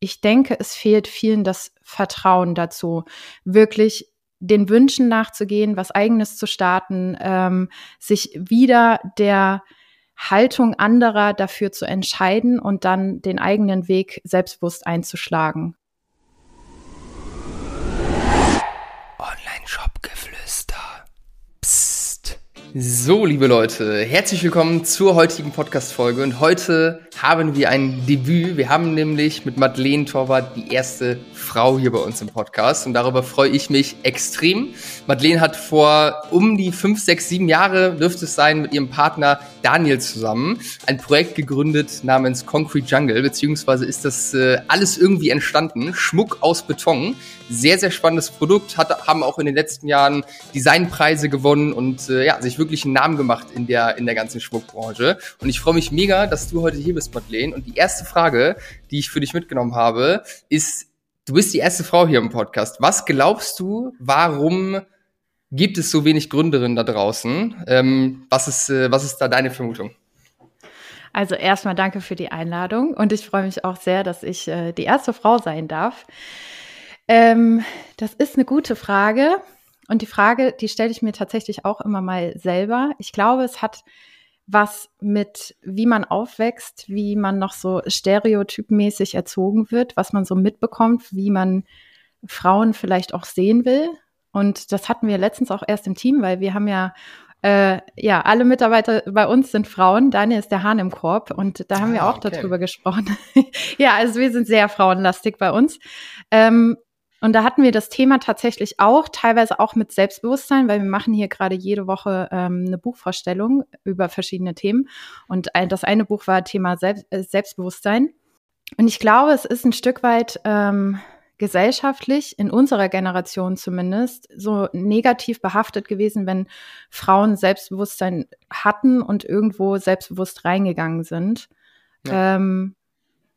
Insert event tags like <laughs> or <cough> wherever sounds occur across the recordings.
ich denke, es fehlt vielen das Vertrauen dazu, wirklich den Wünschen nachzugehen, was eigenes zu starten, ähm, sich wieder der Haltung anderer dafür zu entscheiden und dann den eigenen Weg selbstbewusst einzuschlagen. So, liebe Leute, herzlich willkommen zur heutigen Podcast-Folge. Und heute haben wir ein Debüt. Wir haben nämlich mit Madeleine Torwart die erste Frau hier bei uns im Podcast. Und darüber freue ich mich extrem. Madeleine hat vor um die fünf, sechs, sieben Jahre, dürfte es sein, mit ihrem Partner Daniel zusammen ein Projekt gegründet namens Concrete Jungle. Beziehungsweise ist das äh, alles irgendwie entstanden. Schmuck aus Beton. Sehr, sehr spannendes Produkt. Hat, haben auch in den letzten Jahren Designpreise gewonnen und äh, ja, sich wirklich einen Namen gemacht in der, in der ganzen Schmuckbranche. Und ich freue mich mega, dass du heute hier bist, Madeleine. Und die erste Frage, die ich für dich mitgenommen habe, ist, du bist die erste Frau hier im Podcast. Was glaubst du, warum gibt es so wenig Gründerinnen da draußen? Ähm, was, ist, äh, was ist da deine Vermutung? Also erstmal danke für die Einladung und ich freue mich auch sehr, dass ich äh, die erste Frau sein darf. Ähm, das ist eine gute Frage. Und die Frage, die stelle ich mir tatsächlich auch immer mal selber. Ich glaube, es hat was mit, wie man aufwächst, wie man noch so stereotypmäßig erzogen wird, was man so mitbekommt, wie man Frauen vielleicht auch sehen will. Und das hatten wir letztens auch erst im Team, weil wir haben ja äh, ja, alle Mitarbeiter bei uns sind Frauen. Daniel ist der Hahn im Korb und da haben ah, wir auch okay. darüber gesprochen. <laughs> ja, also wir sind sehr frauenlastig bei uns. Ähm, und da hatten wir das Thema tatsächlich auch, teilweise auch mit Selbstbewusstsein, weil wir machen hier gerade jede Woche ähm, eine Buchvorstellung über verschiedene Themen. Und ein, das eine Buch war Thema Selbst, äh, Selbstbewusstsein. Und ich glaube, es ist ein Stück weit ähm, gesellschaftlich, in unserer Generation zumindest, so negativ behaftet gewesen, wenn Frauen Selbstbewusstsein hatten und irgendwo selbstbewusst reingegangen sind. Ja. Ähm,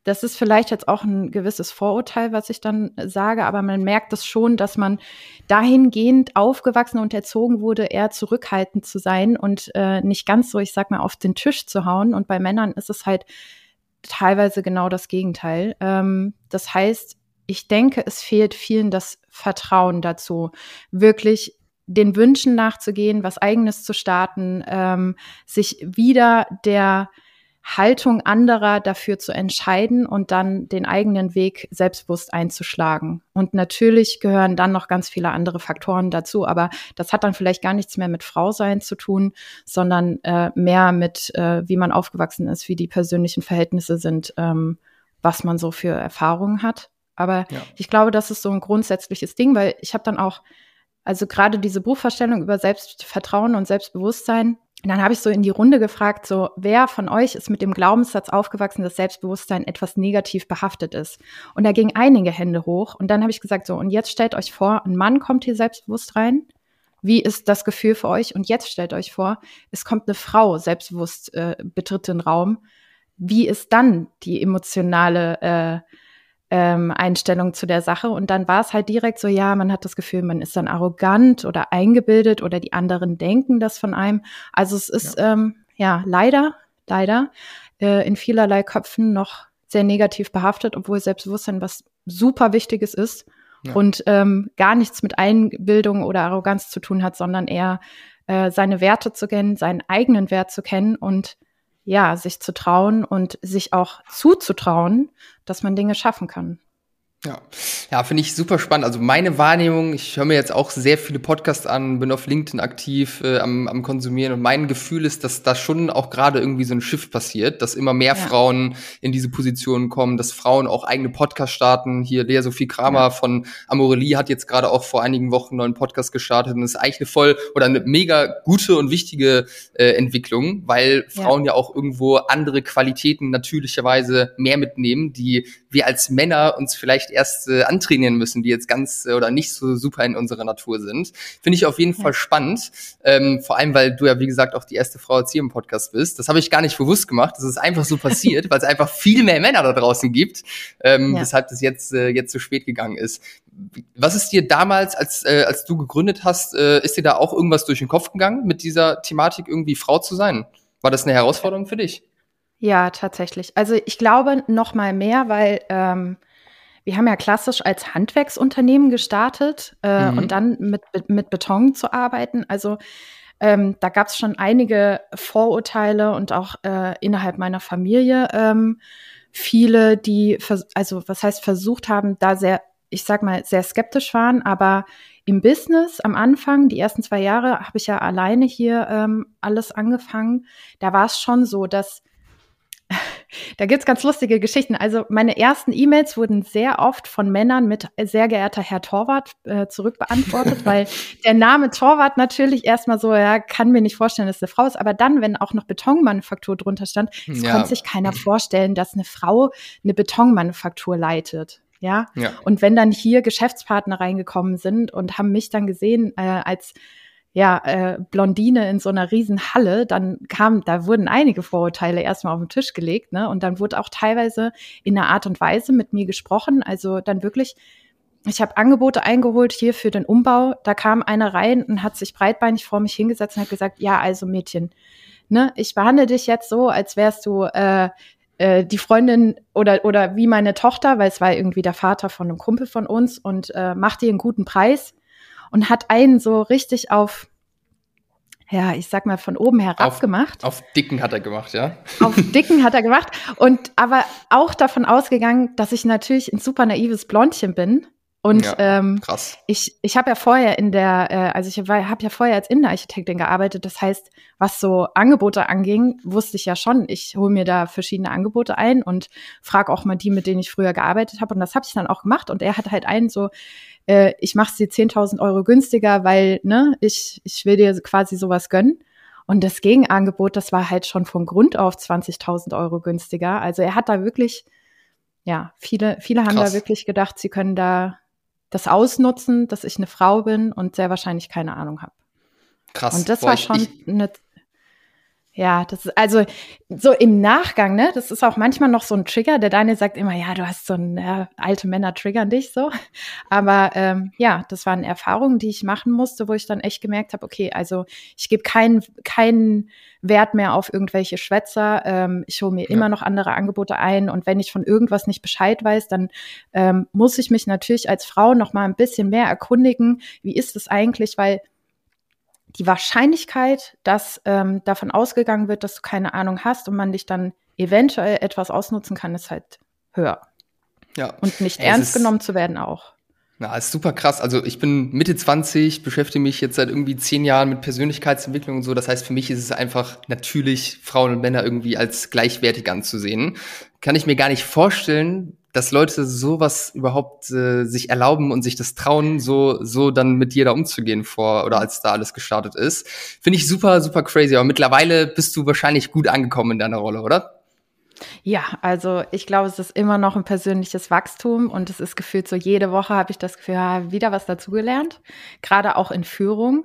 das ist vielleicht jetzt auch ein gewisses Vorurteil, was ich dann sage, aber man merkt es das schon, dass man dahingehend aufgewachsen und erzogen wurde, eher zurückhaltend zu sein und äh, nicht ganz so, ich sag mal, auf den Tisch zu hauen. Und bei Männern ist es halt teilweise genau das Gegenteil. Ähm, das heißt, ich denke, es fehlt vielen das Vertrauen dazu, wirklich den Wünschen nachzugehen, was eigenes zu starten, ähm, sich wieder der Haltung anderer dafür zu entscheiden und dann den eigenen Weg selbstbewusst einzuschlagen. Und natürlich gehören dann noch ganz viele andere Faktoren dazu, aber das hat dann vielleicht gar nichts mehr mit Frau sein zu tun, sondern äh, mehr mit, äh, wie man aufgewachsen ist, wie die persönlichen Verhältnisse sind, ähm, was man so für Erfahrungen hat. Aber ja. ich glaube, das ist so ein grundsätzliches Ding, weil ich habe dann auch, also gerade diese Buchvorstellung über Selbstvertrauen und Selbstbewusstsein, und dann habe ich so in die Runde gefragt, so, wer von euch ist mit dem Glaubenssatz aufgewachsen, dass Selbstbewusstsein etwas negativ behaftet ist? Und da gingen einige Hände hoch. Und dann habe ich gesagt, so, und jetzt stellt euch vor, ein Mann kommt hier selbstbewusst rein. Wie ist das Gefühl für euch? Und jetzt stellt euch vor, es kommt eine Frau selbstbewusst, äh, betritt den Raum. Wie ist dann die emotionale äh, ähm, Einstellung zu der Sache. Und dann war es halt direkt so, ja, man hat das Gefühl, man ist dann arrogant oder eingebildet oder die anderen denken das von einem. Also es ist ja, ähm, ja leider, leider äh, in vielerlei Köpfen noch sehr negativ behaftet, obwohl Selbstbewusstsein was super Wichtiges ist ja. und ähm, gar nichts mit Einbildung oder Arroganz zu tun hat, sondern eher äh, seine Werte zu kennen, seinen eigenen Wert zu kennen und ja, sich zu trauen und sich auch zuzutrauen, dass man Dinge schaffen kann. Ja, ja finde ich super spannend. Also meine Wahrnehmung, ich höre mir jetzt auch sehr viele Podcasts an, bin auf LinkedIn aktiv äh, am, am Konsumieren und mein Gefühl ist, dass da schon auch gerade irgendwie so ein Shift passiert, dass immer mehr ja. Frauen in diese Positionen kommen, dass Frauen auch eigene Podcasts starten. Hier Lea Sophie Kramer ja. von Amorelie hat jetzt gerade auch vor einigen Wochen einen neuen Podcast gestartet und das ist eigentlich eine voll oder eine mega gute und wichtige äh, Entwicklung, weil Frauen ja. ja auch irgendwo andere Qualitäten natürlicherweise mehr mitnehmen, die wir als Männer uns vielleicht erst äh, antrainieren müssen, die jetzt ganz äh, oder nicht so super in unserer Natur sind. Finde ich auf jeden ja. Fall spannend. Ähm, vor allem, weil du ja, wie gesagt, auch die erste Frau jetzt hier im Podcast bist. Das habe ich gar nicht bewusst gemacht. Das ist einfach so passiert, <laughs> weil es einfach viel mehr Männer da draußen gibt, ähm, ja. weshalb das jetzt, äh, jetzt zu spät gegangen ist. Was ist dir damals, als, äh, als du gegründet hast, äh, ist dir da auch irgendwas durch den Kopf gegangen, mit dieser Thematik irgendwie Frau zu sein? War das eine Herausforderung für dich? Ja, tatsächlich. Also ich glaube noch mal mehr, weil ähm, wir haben ja klassisch als Handwerksunternehmen gestartet äh, mhm. und dann mit, mit Beton zu arbeiten. Also ähm, da gab es schon einige Vorurteile und auch äh, innerhalb meiner Familie ähm, viele, die, also was heißt versucht haben, da sehr, ich sag mal, sehr skeptisch waren, aber im Business am Anfang, die ersten zwei Jahre, habe ich ja alleine hier ähm, alles angefangen. Da war es schon so, dass da gibt's ganz lustige Geschichten. Also meine ersten E-Mails wurden sehr oft von Männern mit sehr geehrter Herr Torwart äh, zurückbeantwortet, <laughs> weil der Name Torwart natürlich erstmal so, ja, kann mir nicht vorstellen, dass es eine Frau ist. Aber dann, wenn auch noch Betonmanufaktur drunter stand, ja. konnte sich keiner vorstellen, dass eine Frau eine Betonmanufaktur leitet. Ja? ja. Und wenn dann hier Geschäftspartner reingekommen sind und haben mich dann gesehen äh, als ja, äh, Blondine in so einer riesen Halle, dann kam, da wurden einige Vorurteile erstmal auf den Tisch gelegt, ne? Und dann wurde auch teilweise in einer Art und Weise mit mir gesprochen. Also dann wirklich, ich habe Angebote eingeholt hier für den Umbau. Da kam einer rein und hat sich breitbeinig vor mich hingesetzt und hat gesagt, ja, also Mädchen, ne, ich behandle dich jetzt so, als wärst du äh, äh, die Freundin oder, oder wie meine Tochter, weil es war irgendwie der Vater von einem Kumpel von uns und äh, macht dir einen guten Preis und hat einen so richtig auf, ja, ich sag mal, von oben herab auf, gemacht. Auf Dicken hat er gemacht, ja? Auf Dicken hat er gemacht und aber auch davon ausgegangen, dass ich natürlich ein super naives Blondchen bin und ja, ähm, krass. ich, ich habe ja vorher in der, äh, also ich habe ja vorher als Innenarchitektin gearbeitet. Das heißt, was so Angebote anging, wusste ich ja schon. Ich hole mir da verschiedene Angebote ein und frage auch mal die, mit denen ich früher gearbeitet habe. Und das habe ich dann auch gemacht. Und er hat halt einen so, äh, ich mache sie 10.000 Euro günstiger, weil ne, ich, ich will dir quasi sowas gönnen. Und das Gegenangebot, das war halt schon von Grund auf 20.000 Euro günstiger. Also er hat da wirklich, ja, viele, viele haben Krass. da wirklich gedacht, sie können da das ausnutzen, dass ich eine Frau bin und sehr wahrscheinlich keine Ahnung habe. Krass. Und das Boah, war schon ich, eine ja, das ist also so im Nachgang, ne? Das ist auch manchmal noch so ein Trigger. Der Daniel sagt immer, ja, du hast so ein ja, alte Männer triggern dich so. Aber ähm, ja, das waren Erfahrungen, die ich machen musste, wo ich dann echt gemerkt habe, okay, also ich gebe keinen keinen Wert mehr auf irgendwelche Schwätzer. Ähm, ich hole mir ja. immer noch andere Angebote ein und wenn ich von irgendwas nicht Bescheid weiß, dann ähm, muss ich mich natürlich als Frau noch mal ein bisschen mehr erkundigen. Wie ist es eigentlich? Weil die Wahrscheinlichkeit, dass ähm, davon ausgegangen wird, dass du keine Ahnung hast und man dich dann eventuell etwas ausnutzen kann, ist halt höher. Ja. Und nicht ja, ernst genommen zu werden auch. Na, ist super krass. Also ich bin Mitte 20, beschäftige mich jetzt seit irgendwie zehn Jahren mit Persönlichkeitsentwicklung und so. Das heißt, für mich ist es einfach natürlich, Frauen und Männer irgendwie als gleichwertig anzusehen. Kann ich mir gar nicht vorstellen, dass Leute sowas überhaupt äh, sich erlauben und sich das trauen, so so dann mit dir da umzugehen vor oder als da alles gestartet ist. Finde ich super super crazy. Aber mittlerweile bist du wahrscheinlich gut angekommen in deiner Rolle, oder? Ja, also ich glaube, es ist immer noch ein persönliches Wachstum und es ist gefühlt so, jede Woche habe ich das Gefühl, ja, wieder was dazugelernt, gerade auch in Führung.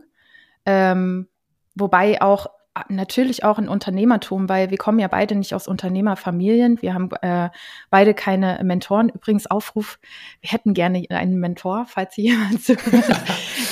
Ähm, wobei auch natürlich auch in Unternehmertum, weil wir kommen ja beide nicht aus Unternehmerfamilien. Wir haben äh, beide keine Mentoren. Übrigens Aufruf, wir hätten gerne einen Mentor, falls hier jemand <laughs> zuhört.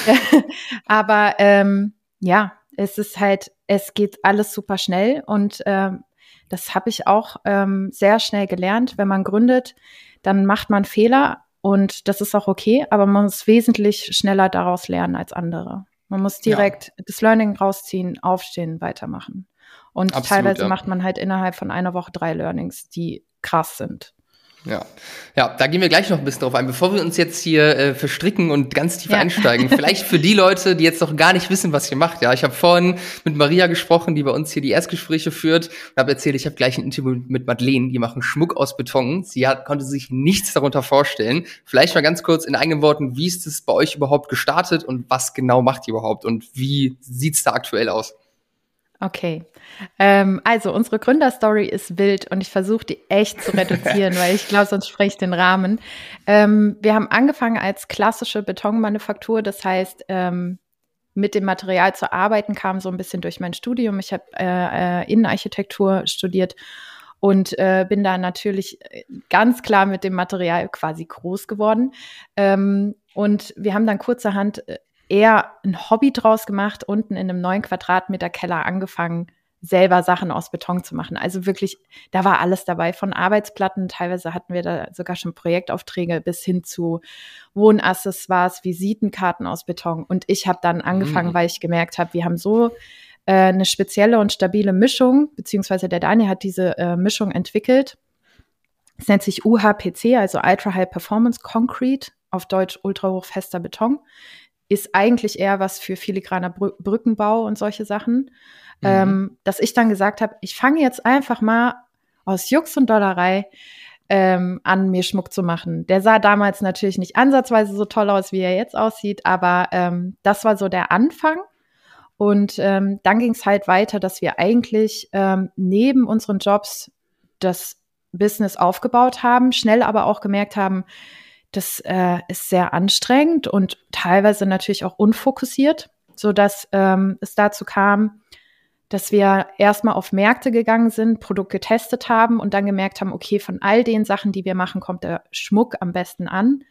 <laughs> Aber ähm, ja, es ist halt, es geht alles super schnell und ähm, das habe ich auch ähm, sehr schnell gelernt. Wenn man gründet, dann macht man Fehler und das ist auch okay, aber man muss wesentlich schneller daraus lernen als andere. Man muss direkt ja. das Learning rausziehen, aufstehen, weitermachen. Und Absolut, teilweise ja. macht man halt innerhalb von einer Woche drei Learnings, die krass sind. Ja. ja, da gehen wir gleich noch ein bisschen drauf ein. Bevor wir uns jetzt hier äh, verstricken und ganz tief ja. einsteigen, vielleicht für die Leute, die jetzt noch gar nicht wissen, was ihr macht. Ja, ich habe vorhin mit Maria gesprochen, die bei uns hier die Erstgespräche führt und habe erzählt, ich habe gleich ein Interview mit Madeleine, die machen Schmuck aus Beton. Sie hat, konnte sich nichts darunter vorstellen. Vielleicht mal ganz kurz in eigenen Worten, wie ist es bei euch überhaupt gestartet und was genau macht ihr überhaupt und wie sieht's da aktuell aus? Okay. Ähm, also, unsere Gründerstory ist wild und ich versuche die echt zu reduzieren, <laughs> weil ich glaube, sonst spreche ich den Rahmen. Ähm, wir haben angefangen als klassische Betonmanufaktur, das heißt, ähm, mit dem Material zu arbeiten kam so ein bisschen durch mein Studium. Ich habe äh, äh, Innenarchitektur studiert und äh, bin da natürlich äh, ganz klar mit dem Material quasi groß geworden. Ähm, und wir haben dann kurzerhand äh, eher ein Hobby draus gemacht, unten in einem neun Quadratmeter Keller angefangen, selber Sachen aus Beton zu machen. Also wirklich, da war alles dabei, von Arbeitsplatten, teilweise hatten wir da sogar schon Projektaufträge bis hin zu Wohnaccessoires, Visitenkarten aus Beton. Und ich habe dann angefangen, mhm. weil ich gemerkt habe, wir haben so äh, eine spezielle und stabile Mischung, beziehungsweise der Daniel hat diese äh, Mischung entwickelt. Es nennt sich UHPC, also Ultra High Performance Concrete, auf Deutsch ultrahochfester Beton. Ist eigentlich eher was für filigraner Br Brückenbau und solche Sachen. Mhm. Ähm, dass ich dann gesagt habe, ich fange jetzt einfach mal aus Jux und Dollerei ähm, an, mir Schmuck zu machen. Der sah damals natürlich nicht ansatzweise so toll aus, wie er jetzt aussieht, aber ähm, das war so der Anfang. Und ähm, dann ging es halt weiter, dass wir eigentlich ähm, neben unseren Jobs das Business aufgebaut haben, schnell aber auch gemerkt haben, das äh, ist sehr anstrengend und teilweise natürlich auch unfokussiert, so dass ähm, es dazu kam, dass wir erstmal auf Märkte gegangen sind, Produkt getestet haben und dann gemerkt haben, okay, von all den Sachen, die wir machen, kommt der Schmuck am besten an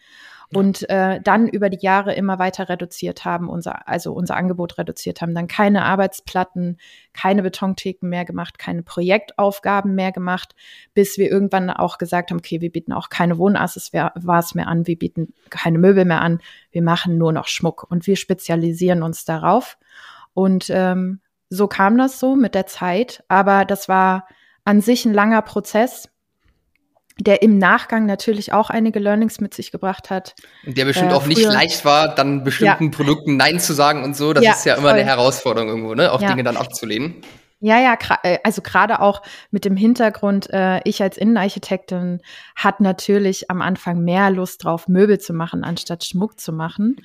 und äh, dann über die Jahre immer weiter reduziert haben, unser, also unser Angebot reduziert haben, dann keine Arbeitsplatten, keine Betontheken mehr gemacht, keine Projektaufgaben mehr gemacht, bis wir irgendwann auch gesagt haben, okay, wir bieten auch keine Wohnaccessoires mehr an, wir bieten keine Möbel mehr an, wir machen nur noch Schmuck und wir spezialisieren uns darauf. Und ähm, so kam das so mit der Zeit, aber das war an sich ein langer Prozess der im Nachgang natürlich auch einige Learnings mit sich gebracht hat. Und der bestimmt äh, auch nicht leicht war, dann bestimmten ja. Produkten Nein zu sagen und so. Das ja, ist ja immer voll. eine Herausforderung irgendwo, ne? Auch ja. Dinge dann abzulehnen. Ja, ja, äh, also gerade auch mit dem Hintergrund, äh, ich als Innenarchitektin hat natürlich am Anfang mehr Lust drauf, Möbel zu machen, anstatt Schmuck zu machen.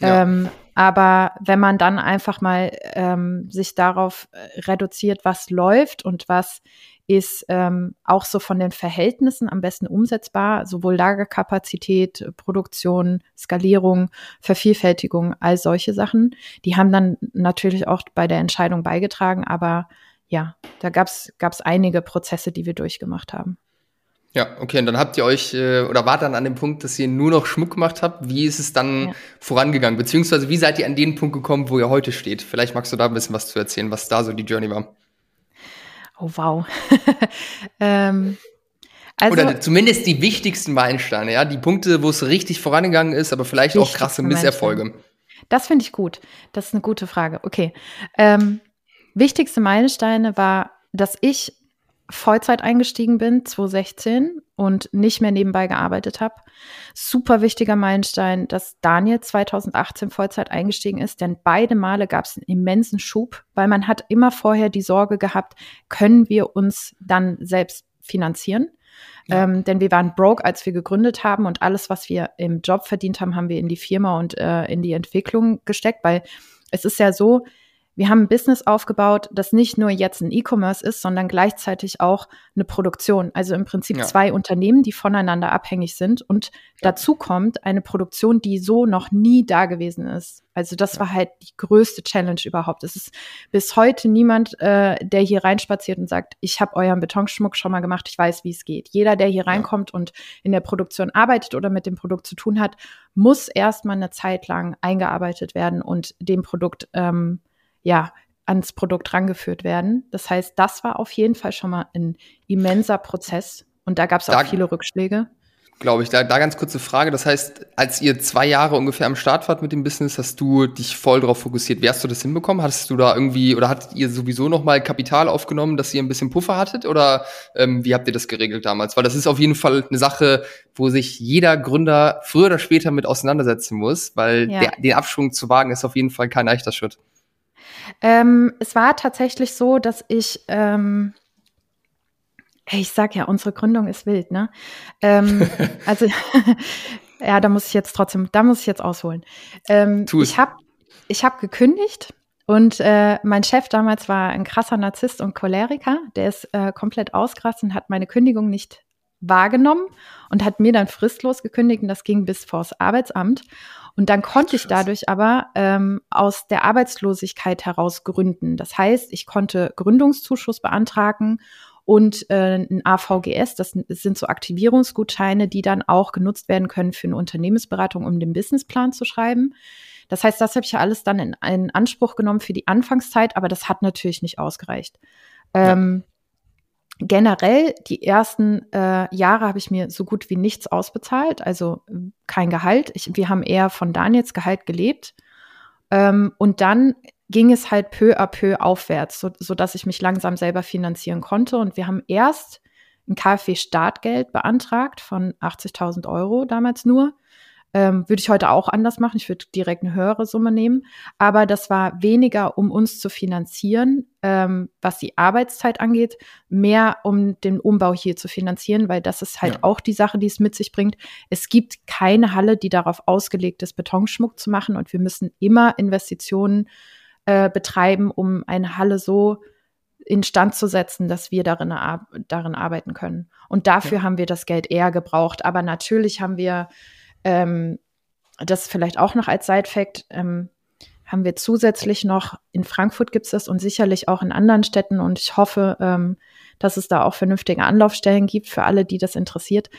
Ja. Ähm, aber wenn man dann einfach mal ähm, sich darauf äh, reduziert, was läuft und was ist ähm, auch so von den Verhältnissen am besten umsetzbar, sowohl Lagerkapazität, Produktion, Skalierung, Vervielfältigung, all solche Sachen. Die haben dann natürlich auch bei der Entscheidung beigetragen, aber ja, da gab es einige Prozesse, die wir durchgemacht haben. Ja, okay, und dann habt ihr euch äh, oder wart dann an dem Punkt, dass ihr nur noch Schmuck gemacht habt. Wie ist es dann ja. vorangegangen? Beziehungsweise wie seid ihr an den Punkt gekommen, wo ihr heute steht? Vielleicht magst du da ein bisschen was zu erzählen, was da so die Journey war. Oh, wow. <laughs> ähm, also, Oder zumindest die wichtigsten Meilensteine, ja, die Punkte, wo es richtig vorangegangen ist, aber vielleicht auch krasse Misserfolge. Das finde ich gut. Das ist eine gute Frage. Okay. Ähm, wichtigste Meilensteine war, dass ich Vollzeit eingestiegen bin, 2016 und nicht mehr nebenbei gearbeitet habe. Super wichtiger Meilenstein, dass Daniel 2018 Vollzeit eingestiegen ist, denn beide Male gab es einen immensen Schub, weil man hat immer vorher die Sorge gehabt, können wir uns dann selbst finanzieren? Ja. Ähm, denn wir waren broke, als wir gegründet haben und alles, was wir im Job verdient haben, haben wir in die Firma und äh, in die Entwicklung gesteckt, weil es ist ja so, wir haben ein Business aufgebaut, das nicht nur jetzt ein E-Commerce ist, sondern gleichzeitig auch eine Produktion. Also im Prinzip ja. zwei Unternehmen, die voneinander abhängig sind. Und ja. dazu kommt eine Produktion, die so noch nie da gewesen ist. Also das ja. war halt die größte Challenge überhaupt. Es ist bis heute niemand, äh, der hier reinspaziert und sagt, ich habe euren Betonschmuck schon mal gemacht, ich weiß, wie es geht. Jeder, der hier reinkommt und in der Produktion arbeitet oder mit dem Produkt zu tun hat, muss erstmal eine Zeit lang eingearbeitet werden und dem Produkt ähm, ja, ans Produkt rangeführt werden. Das heißt, das war auf jeden Fall schon mal ein immenser Prozess und da gab es auch viele Rückschläge. Glaube ich. Da, da ganz kurze Frage. Das heißt, als ihr zwei Jahre ungefähr am Start wart mit dem Business, hast du dich voll darauf fokussiert. Wie hast du das hinbekommen? Hattest du da irgendwie oder hattet ihr sowieso noch mal Kapital aufgenommen, dass ihr ein bisschen Puffer hattet? Oder ähm, wie habt ihr das geregelt damals? Weil das ist auf jeden Fall eine Sache, wo sich jeder Gründer früher oder später mit auseinandersetzen muss, weil ja. der, den Abschwung zu wagen ist auf jeden Fall kein leichter Schritt. Ähm, es war tatsächlich so, dass ich, ähm, ich sag ja, unsere Gründung ist wild, ne? Ähm, <laughs> also, <laughs> ja, da muss ich jetzt trotzdem, da muss ich jetzt ausholen. Ähm, ich habe ich hab gekündigt und äh, mein Chef damals war ein krasser Narzisst und Choleriker. Der ist äh, komplett ausgerastet und hat meine Kündigung nicht wahrgenommen und hat mir dann fristlos gekündigt und das ging bis vors Arbeitsamt. Und dann konnte ich dadurch aber ähm, aus der Arbeitslosigkeit heraus gründen. Das heißt, ich konnte Gründungszuschuss beantragen und äh, ein AVGS, das sind so Aktivierungsgutscheine, die dann auch genutzt werden können für eine Unternehmensberatung, um den Businessplan zu schreiben. Das heißt, das habe ich ja alles dann in, in Anspruch genommen für die Anfangszeit, aber das hat natürlich nicht ausgereicht. Ähm, generell, die ersten äh, Jahre habe ich mir so gut wie nichts ausbezahlt, also kein Gehalt. Ich, wir haben eher von Daniels Gehalt gelebt. Ähm, und dann ging es halt peu à peu aufwärts, so, so dass ich mich langsam selber finanzieren konnte. Und wir haben erst ein KfW-Startgeld beantragt von 80.000 Euro damals nur. Ähm, würde ich heute auch anders machen. Ich würde direkt eine höhere Summe nehmen. Aber das war weniger, um uns zu finanzieren, ähm, was die Arbeitszeit angeht, mehr um den Umbau hier zu finanzieren, weil das ist halt ja. auch die Sache, die es mit sich bringt. Es gibt keine Halle, die darauf ausgelegt ist, Betonschmuck zu machen. Und wir müssen immer Investitionen äh, betreiben, um eine Halle so instand zu setzen, dass wir darin, darin arbeiten können. Und dafür ja. haben wir das Geld eher gebraucht. Aber natürlich haben wir ähm, das vielleicht auch noch als Side-Fact, ähm, haben wir zusätzlich noch, in Frankfurt gibt es das und sicherlich auch in anderen Städten und ich hoffe, ähm, dass es da auch vernünftige Anlaufstellen gibt für alle, die das interessiert.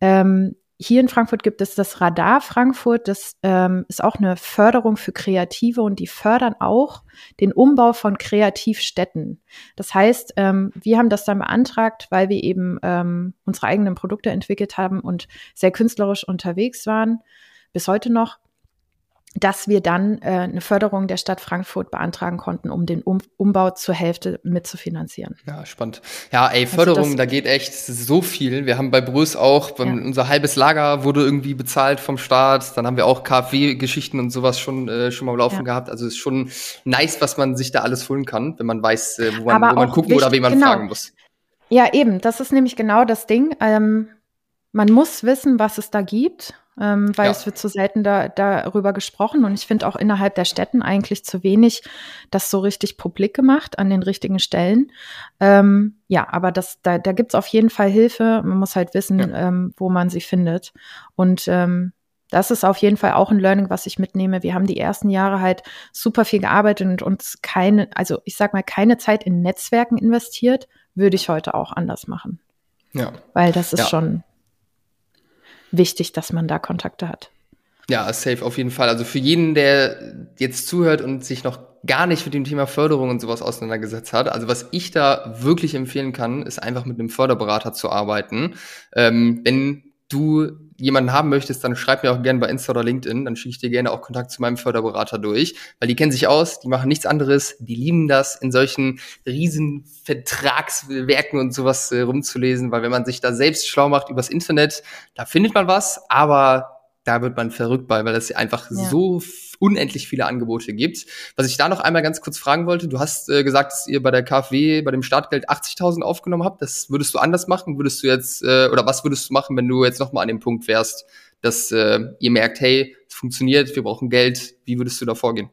Ähm, hier in Frankfurt gibt es das Radar Frankfurt. Das ähm, ist auch eine Förderung für Kreative und die fördern auch den Umbau von Kreativstätten. Das heißt, ähm, wir haben das dann beantragt, weil wir eben ähm, unsere eigenen Produkte entwickelt haben und sehr künstlerisch unterwegs waren, bis heute noch dass wir dann äh, eine Förderung der Stadt Frankfurt beantragen konnten, um den um Umbau zur Hälfte mitzufinanzieren. Ja, spannend. Ja, ey, also Förderung, also da geht echt so viel. Wir haben bei Brüss auch, ja. unser halbes Lager wurde irgendwie bezahlt vom Staat. Dann haben wir auch KfW-Geschichten und sowas schon, äh, schon mal laufen ja. gehabt. Also ist schon nice, was man sich da alles holen kann, wenn man weiß, äh, wo man, wo man gucken wichtig, oder wen man genau. fragen muss. Ja, eben. Das ist nämlich genau das Ding. Ähm, man muss wissen, was es da gibt ähm, weil ja. es wird zu selten da, darüber gesprochen und ich finde auch innerhalb der Städten eigentlich zu wenig das so richtig publik gemacht an den richtigen Stellen. Ähm, ja, aber das, da, da gibt es auf jeden Fall Hilfe. Man muss halt wissen, ja. ähm, wo man sie findet. Und ähm, das ist auf jeden Fall auch ein Learning, was ich mitnehme. Wir haben die ersten Jahre halt super viel gearbeitet und uns keine, also ich sag mal, keine Zeit in Netzwerken investiert, würde ich heute auch anders machen. Ja. Weil das ist ja. schon wichtig, dass man da Kontakte hat. Ja, safe auf jeden Fall. Also für jeden, der jetzt zuhört und sich noch gar nicht mit dem Thema Förderung und sowas auseinandergesetzt hat. Also was ich da wirklich empfehlen kann, ist einfach mit einem Förderberater zu arbeiten. Ähm, wenn du jemanden haben möchtest, dann schreib mir auch gerne bei Insta oder LinkedIn, dann schicke ich dir gerne auch Kontakt zu meinem Förderberater durch, weil die kennen sich aus, die machen nichts anderes, die lieben das, in solchen riesen Vertragswerken und sowas äh, rumzulesen, weil wenn man sich da selbst schlau macht übers Internet, da findet man was, aber da wird man verrückt bei, weil es einfach ja. so unendlich viele Angebote gibt. Was ich da noch einmal ganz kurz fragen wollte, du hast äh, gesagt, dass ihr bei der KfW bei dem Startgeld 80.000 aufgenommen habt. Das würdest du anders machen? Würdest du jetzt, äh, oder was würdest du machen, wenn du jetzt nochmal an dem Punkt wärst, dass äh, ihr merkt, hey, es funktioniert, wir brauchen Geld. Wie würdest du da vorgehen?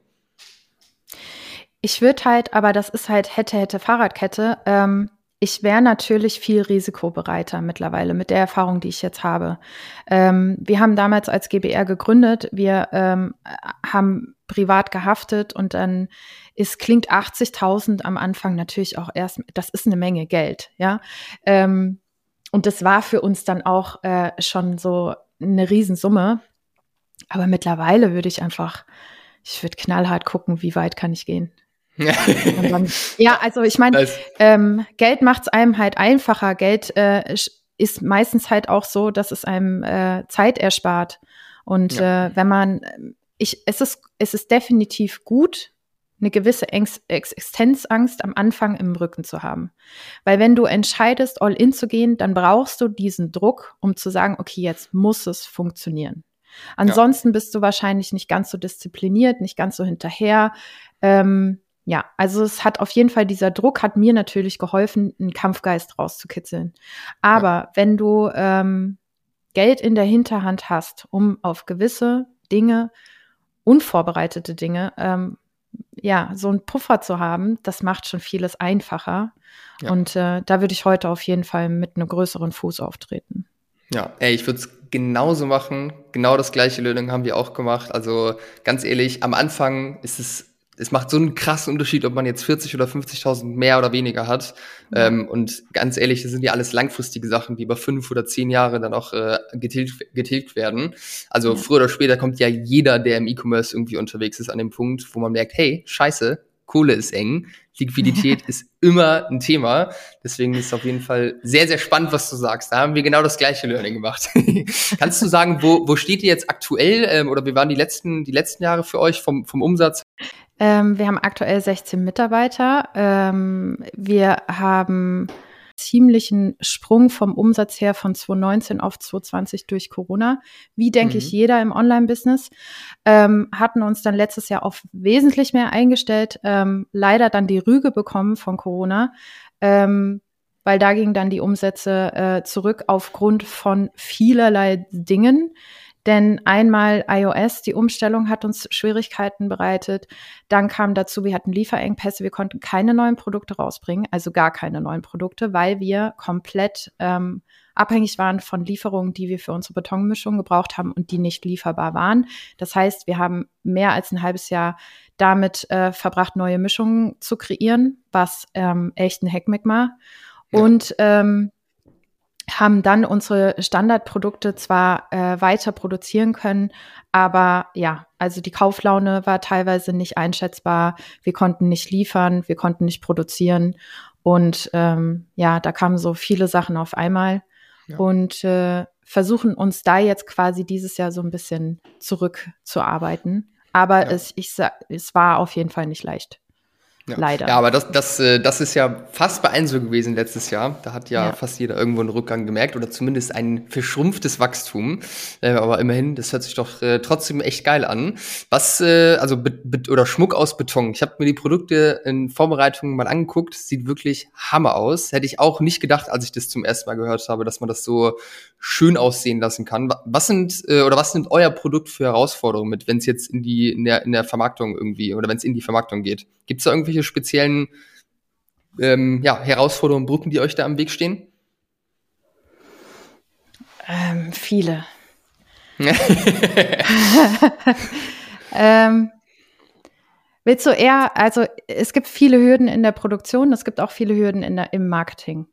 Ich würde halt, aber das ist halt hätte, hätte Fahrradkette. Ähm, ich wäre natürlich viel risikobereiter mittlerweile mit der Erfahrung, die ich jetzt habe. Ähm, wir haben damals als GBR gegründet, wir ähm, haben privat gehaftet und dann ist, klingt 80.000 am Anfang natürlich auch erst, das ist eine Menge Geld, ja. Ähm, und das war für uns dann auch äh, schon so eine Riesensumme. Aber mittlerweile würde ich einfach, ich würde knallhart gucken, wie weit kann ich gehen. Dann, <laughs> ja, also ich meine, ähm, Geld macht es einem halt einfacher. Geld äh, ist meistens halt auch so, dass es einem äh, Zeit erspart. Und ja. äh, wenn man, ich, es ist, es ist definitiv gut, eine gewisse Ex Existenzangst am Anfang im Rücken zu haben. Weil wenn du entscheidest, all in zu gehen, dann brauchst du diesen Druck, um zu sagen, okay, jetzt muss es funktionieren. Ansonsten ja. bist du wahrscheinlich nicht ganz so diszipliniert, nicht ganz so hinterher. Ähm, ja, also es hat auf jeden Fall dieser Druck hat mir natürlich geholfen, einen Kampfgeist rauszukitzeln. Aber ja. wenn du ähm, Geld in der Hinterhand hast, um auf gewisse Dinge, unvorbereitete Dinge, ähm, ja, so einen Puffer zu haben, das macht schon vieles einfacher. Ja. Und äh, da würde ich heute auf jeden Fall mit einem größeren Fuß auftreten. Ja, ey, ich würde es genauso machen. Genau das gleiche Learning haben wir auch gemacht. Also ganz ehrlich, am Anfang ist es es macht so einen krassen Unterschied, ob man jetzt 40 oder 50.000 mehr oder weniger hat. Ja. Ähm, und ganz ehrlich, das sind ja alles langfristige Sachen, die über fünf oder zehn Jahre dann auch äh, getilgt, getilgt werden. Also ja. früher oder später kommt ja jeder, der im E-Commerce irgendwie unterwegs ist, an den Punkt, wo man merkt, hey, scheiße, Kohle ist eng, Liquidität <laughs> ist immer ein Thema. Deswegen ist es auf jeden Fall sehr, sehr spannend, was du sagst. Da haben wir genau das gleiche Learning gemacht. <laughs> Kannst du sagen, wo, wo steht ihr jetzt aktuell ähm, oder wie waren die letzten, die letzten Jahre für euch vom, vom Umsatz? Ähm, wir haben aktuell 16 Mitarbeiter. Ähm, wir haben ziemlichen Sprung vom Umsatz her von 2019 auf 2020 durch Corona. Wie denke mhm. ich jeder im Online-Business. Ähm, hatten uns dann letztes Jahr auf wesentlich mehr eingestellt, ähm, leider dann die Rüge bekommen von Corona. Ähm, weil da gingen dann die Umsätze äh, zurück aufgrund von vielerlei Dingen. Denn einmal iOS, die Umstellung hat uns Schwierigkeiten bereitet. Dann kam dazu, wir hatten Lieferengpässe, wir konnten keine neuen Produkte rausbringen, also gar keine neuen Produkte, weil wir komplett ähm, abhängig waren von Lieferungen, die wir für unsere Betonmischung gebraucht haben und die nicht lieferbar waren. Das heißt, wir haben mehr als ein halbes Jahr damit äh, verbracht, neue Mischungen zu kreieren, was ähm, echt ein Heckmeck war. Ja. Und ähm, haben dann unsere Standardprodukte zwar äh, weiter produzieren können, aber ja, also die Kauflaune war teilweise nicht einschätzbar. Wir konnten nicht liefern, wir konnten nicht produzieren und ähm, ja, da kamen so viele Sachen auf einmal ja. und äh, versuchen uns da jetzt quasi dieses Jahr so ein bisschen zurückzuarbeiten. Aber ja. es, ich, es war auf jeden Fall nicht leicht. Ja. Leider. Ja, aber das, das, äh, das ist ja fast bei allen so gewesen letztes Jahr. Da hat ja, ja, fast jeder irgendwo einen Rückgang gemerkt oder zumindest ein verschrumpftes Wachstum. Äh, aber immerhin, das hört sich doch äh, trotzdem echt geil an. Was, also oder Schmuck aus Beton. Ich habe mir die Produkte in Vorbereitung mal angeguckt. Sieht wirklich Hammer aus. Hätte ich auch nicht gedacht, als ich das zum ersten Mal gehört habe, dass man das so schön aussehen lassen kann. Was sind oder was sind euer Produkt für Herausforderungen mit, wenn es jetzt in die in der, in der Vermarktung irgendwie oder wenn es in die Vermarktung geht? Gibt es da irgendwelche speziellen ähm, ja, Herausforderungen, Brücken, die euch da am Weg stehen? Ähm, viele. <laughs> ähm, willst du eher, also es gibt viele Hürden in der Produktion, es gibt auch viele Hürden in der, im Marketing.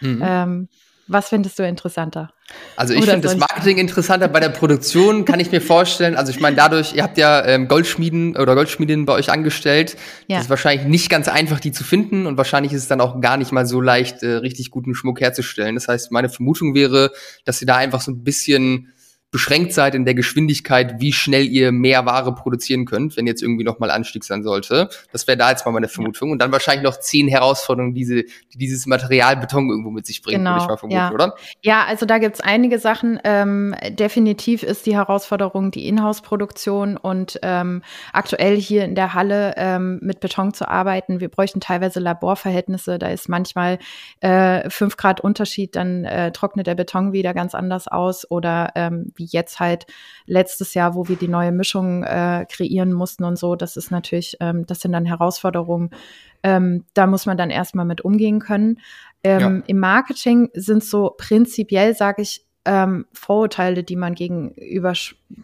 Mhm. Ähm, was findest du interessanter? Also ich finde das Marketing interessanter. Bei der Produktion kann ich mir vorstellen, also ich meine dadurch, ihr habt ja ähm, Goldschmieden oder Goldschmiedinnen bei euch angestellt. Ja. Das ist wahrscheinlich nicht ganz einfach, die zu finden und wahrscheinlich ist es dann auch gar nicht mal so leicht, äh, richtig guten Schmuck herzustellen. Das heißt, meine Vermutung wäre, dass ihr da einfach so ein bisschen beschränkt seid in der Geschwindigkeit, wie schnell ihr mehr Ware produzieren könnt, wenn jetzt irgendwie nochmal Anstieg sein sollte. Das wäre da jetzt mal meine Vermutung. Und dann wahrscheinlich noch zehn Herausforderungen, diese, die dieses Material Beton irgendwo mit sich bringt, genau, würde ich mal vermuten, ja. oder? Ja, also da gibt's einige Sachen. Ähm, definitiv ist die Herausforderung die Inhouse-Produktion und ähm, aktuell hier in der Halle ähm, mit Beton zu arbeiten. Wir bräuchten teilweise Laborverhältnisse. Da ist manchmal äh, fünf Grad Unterschied, dann äh, trocknet der Beton wieder ganz anders aus oder ähm, wie jetzt halt letztes Jahr, wo wir die neue Mischung äh, kreieren mussten und so. Das ist natürlich, ähm, das sind dann Herausforderungen. Ähm, da muss man dann erstmal mit umgehen können. Ähm, ja. Im Marketing sind so prinzipiell, sage ich, ähm, Vorurteile, die man gegenüber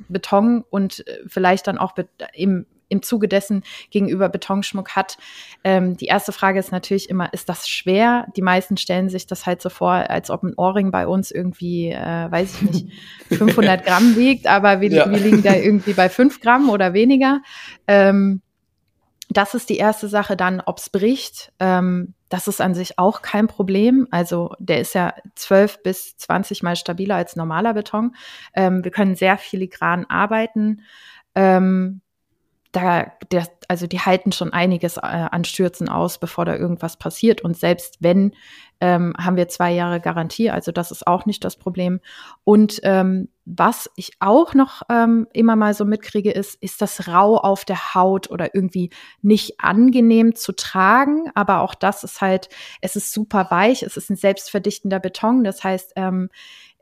Beton und äh, vielleicht dann auch im im Zuge dessen gegenüber Betonschmuck hat. Ähm, die erste Frage ist natürlich immer, ist das schwer? Die meisten stellen sich das halt so vor, als ob ein Ohrring bei uns irgendwie, äh, weiß ich nicht, <laughs> 500 Gramm wiegt, aber wir, ja. wir, liegen da irgendwie bei 5 Gramm oder weniger. Ähm, das ist die erste Sache. Dann, ob es bricht, ähm, das ist an sich auch kein Problem. Also der ist ja 12 bis 20 mal stabiler als normaler Beton. Ähm, wir können sehr filigran arbeiten. Ähm, da, der, also die halten schon einiges äh, an Stürzen aus, bevor da irgendwas passiert. Und selbst wenn, ähm, haben wir zwei Jahre Garantie. Also das ist auch nicht das Problem. Und ähm, was ich auch noch ähm, immer mal so mitkriege, ist, ist das rau auf der Haut oder irgendwie nicht angenehm zu tragen. Aber auch das ist halt, es ist super weich, es ist ein selbstverdichtender Beton. Das heißt, ähm,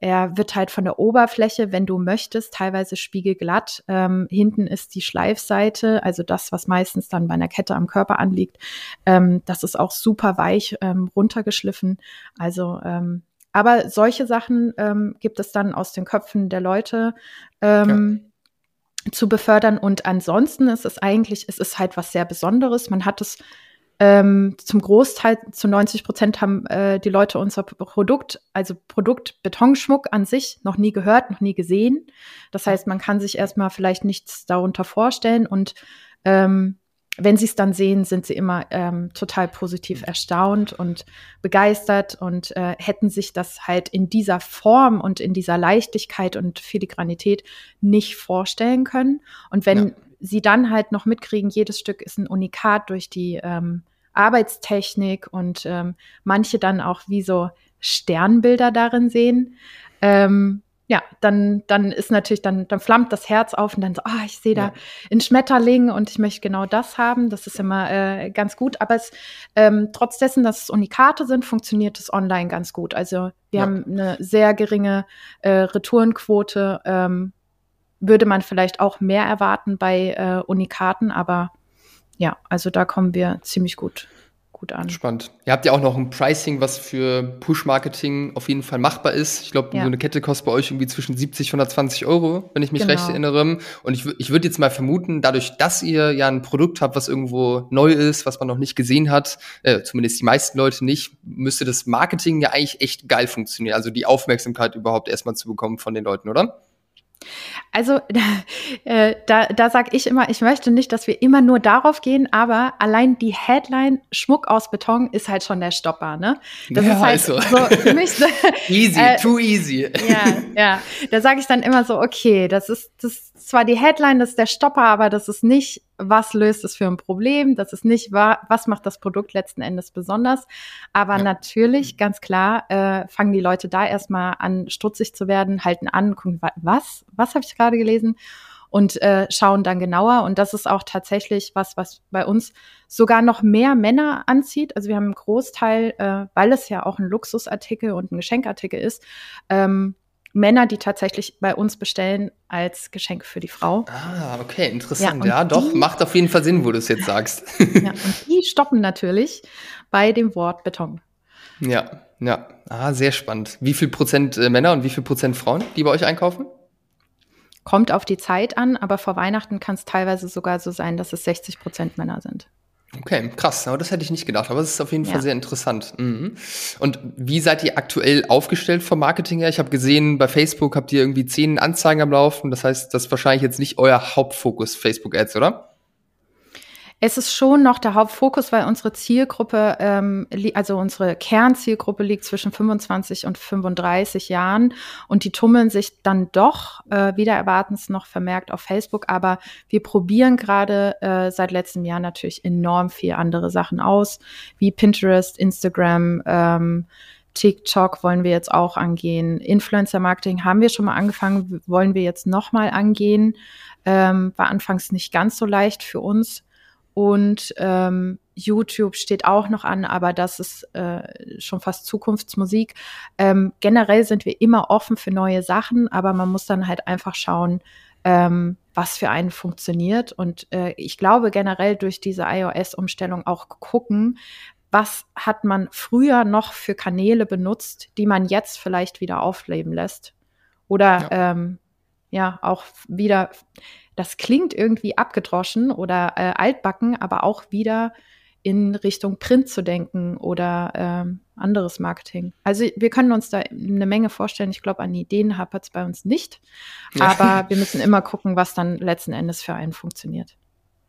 er wird halt von der Oberfläche, wenn du möchtest, teilweise spiegelglatt. Ähm, hinten ist die Schleifseite, also das, was meistens dann bei einer Kette am Körper anliegt. Ähm, das ist auch super weich ähm, runtergeschliffen. Also ähm, aber solche Sachen ähm, gibt es dann aus den Köpfen der Leute. Ähm, ja. zu befördern und ansonsten ist es eigentlich, es ist halt was sehr Besonderes. Man hat es ähm, zum Großteil, zu 90 Prozent haben äh, die Leute unser Produkt, also Produkt Betonschmuck an sich, noch nie gehört, noch nie gesehen. Das heißt, man kann sich erstmal vielleicht nichts darunter vorstellen und ähm, wenn sie es dann sehen, sind sie immer ähm, total positiv erstaunt und begeistert und äh, hätten sich das halt in dieser Form und in dieser Leichtigkeit und Filigranität nicht vorstellen können. Und wenn ja. Sie dann halt noch mitkriegen, jedes Stück ist ein Unikat durch die ähm, Arbeitstechnik und ähm, manche dann auch wie so Sternbilder darin sehen, ähm, ja, dann, dann ist natürlich, dann, dann flammt das Herz auf und dann so, ah, oh, ich sehe da ja. einen Schmetterling und ich möchte genau das haben. Das ist immer äh, ganz gut. Aber es, ähm, trotz dessen, dass es Unikate sind, funktioniert es online ganz gut. Also wir ja. haben eine sehr geringe äh, Retourenquote. Ähm, würde man vielleicht auch mehr erwarten bei äh, Unikaten, aber ja, also da kommen wir ziemlich gut gut an. Spannend. Ihr habt ja auch noch ein Pricing, was für Push-Marketing auf jeden Fall machbar ist. Ich glaube, ja. so eine Kette kostet bei euch irgendwie zwischen 70 und 120 Euro, wenn ich mich genau. recht erinnere. Und ich, ich würde jetzt mal vermuten, dadurch, dass ihr ja ein Produkt habt, was irgendwo neu ist, was man noch nicht gesehen hat, äh, zumindest die meisten Leute nicht, müsste das Marketing ja eigentlich echt geil funktionieren. Also die Aufmerksamkeit überhaupt erstmal zu bekommen von den Leuten, oder? Also <laughs> äh, da, da sage ich immer, ich möchte nicht, dass wir immer nur darauf gehen, aber allein die Headline Schmuck aus Beton ist halt schon der Stopper, ne? Das ja, ist halt also. so für <laughs> mich easy, äh, too easy. Ja, ja. Da sage ich dann immer so, okay, das ist das ist zwar die Headline, das ist der Stopper, aber das ist nicht was löst es für ein Problem, das ist nicht, was macht das Produkt letzten Endes besonders. Aber ja. natürlich, ganz klar, äh, fangen die Leute da erstmal an, stutzig zu werden, halten an, gucken, was, was habe ich gerade gelesen? Und äh, schauen dann genauer. Und das ist auch tatsächlich was, was bei uns sogar noch mehr Männer anzieht. Also wir haben einen Großteil, äh, weil es ja auch ein Luxusartikel und ein Geschenkartikel ist, ähm, Männer, die tatsächlich bei uns bestellen als Geschenk für die Frau. Ah, okay, interessant. Ja, ja doch, die, macht auf jeden Fall Sinn, wo du es jetzt sagst. ja, und die stoppen natürlich bei dem Wort Beton. Ja, ja. Ah, sehr spannend. Wie viel Prozent äh, Männer und wie viel Prozent Frauen, die bei euch einkaufen? Kommt auf die Zeit an, aber vor Weihnachten kann es teilweise sogar so sein, dass es 60 Prozent Männer sind. Okay, krass, aber das hätte ich nicht gedacht, aber es ist auf jeden ja. Fall sehr interessant. Mhm. Und wie seid ihr aktuell aufgestellt vom Marketing her? Ich habe gesehen, bei Facebook habt ihr irgendwie zehn Anzeigen am Laufen, das heißt, das ist wahrscheinlich jetzt nicht euer Hauptfokus Facebook-Ads, oder? Es ist schon noch der Hauptfokus, weil unsere Zielgruppe, ähm, also unsere Kernzielgruppe liegt zwischen 25 und 35 Jahren und die tummeln sich dann doch äh, wieder erwartens noch vermerkt auf Facebook. Aber wir probieren gerade äh, seit letztem Jahr natürlich enorm viel andere Sachen aus, wie Pinterest, Instagram, ähm, TikTok wollen wir jetzt auch angehen. Influencer Marketing haben wir schon mal angefangen, wollen wir jetzt noch mal angehen. Ähm, war anfangs nicht ganz so leicht für uns. Und ähm, YouTube steht auch noch an, aber das ist äh, schon fast Zukunftsmusik. Ähm, generell sind wir immer offen für neue Sachen, aber man muss dann halt einfach schauen, ähm, was für einen funktioniert. Und äh, ich glaube generell durch diese iOS-Umstellung auch gucken, was hat man früher noch für Kanäle benutzt, die man jetzt vielleicht wieder aufleben lässt. Oder ja, ähm, ja auch wieder das klingt irgendwie abgedroschen oder äh, altbacken, aber auch wieder in Richtung Print zu denken oder ähm, anderes Marketing. Also wir können uns da eine Menge vorstellen. Ich glaube, an Ideen hapert es bei uns nicht. Aber wir müssen immer gucken, was dann letzten Endes für einen funktioniert.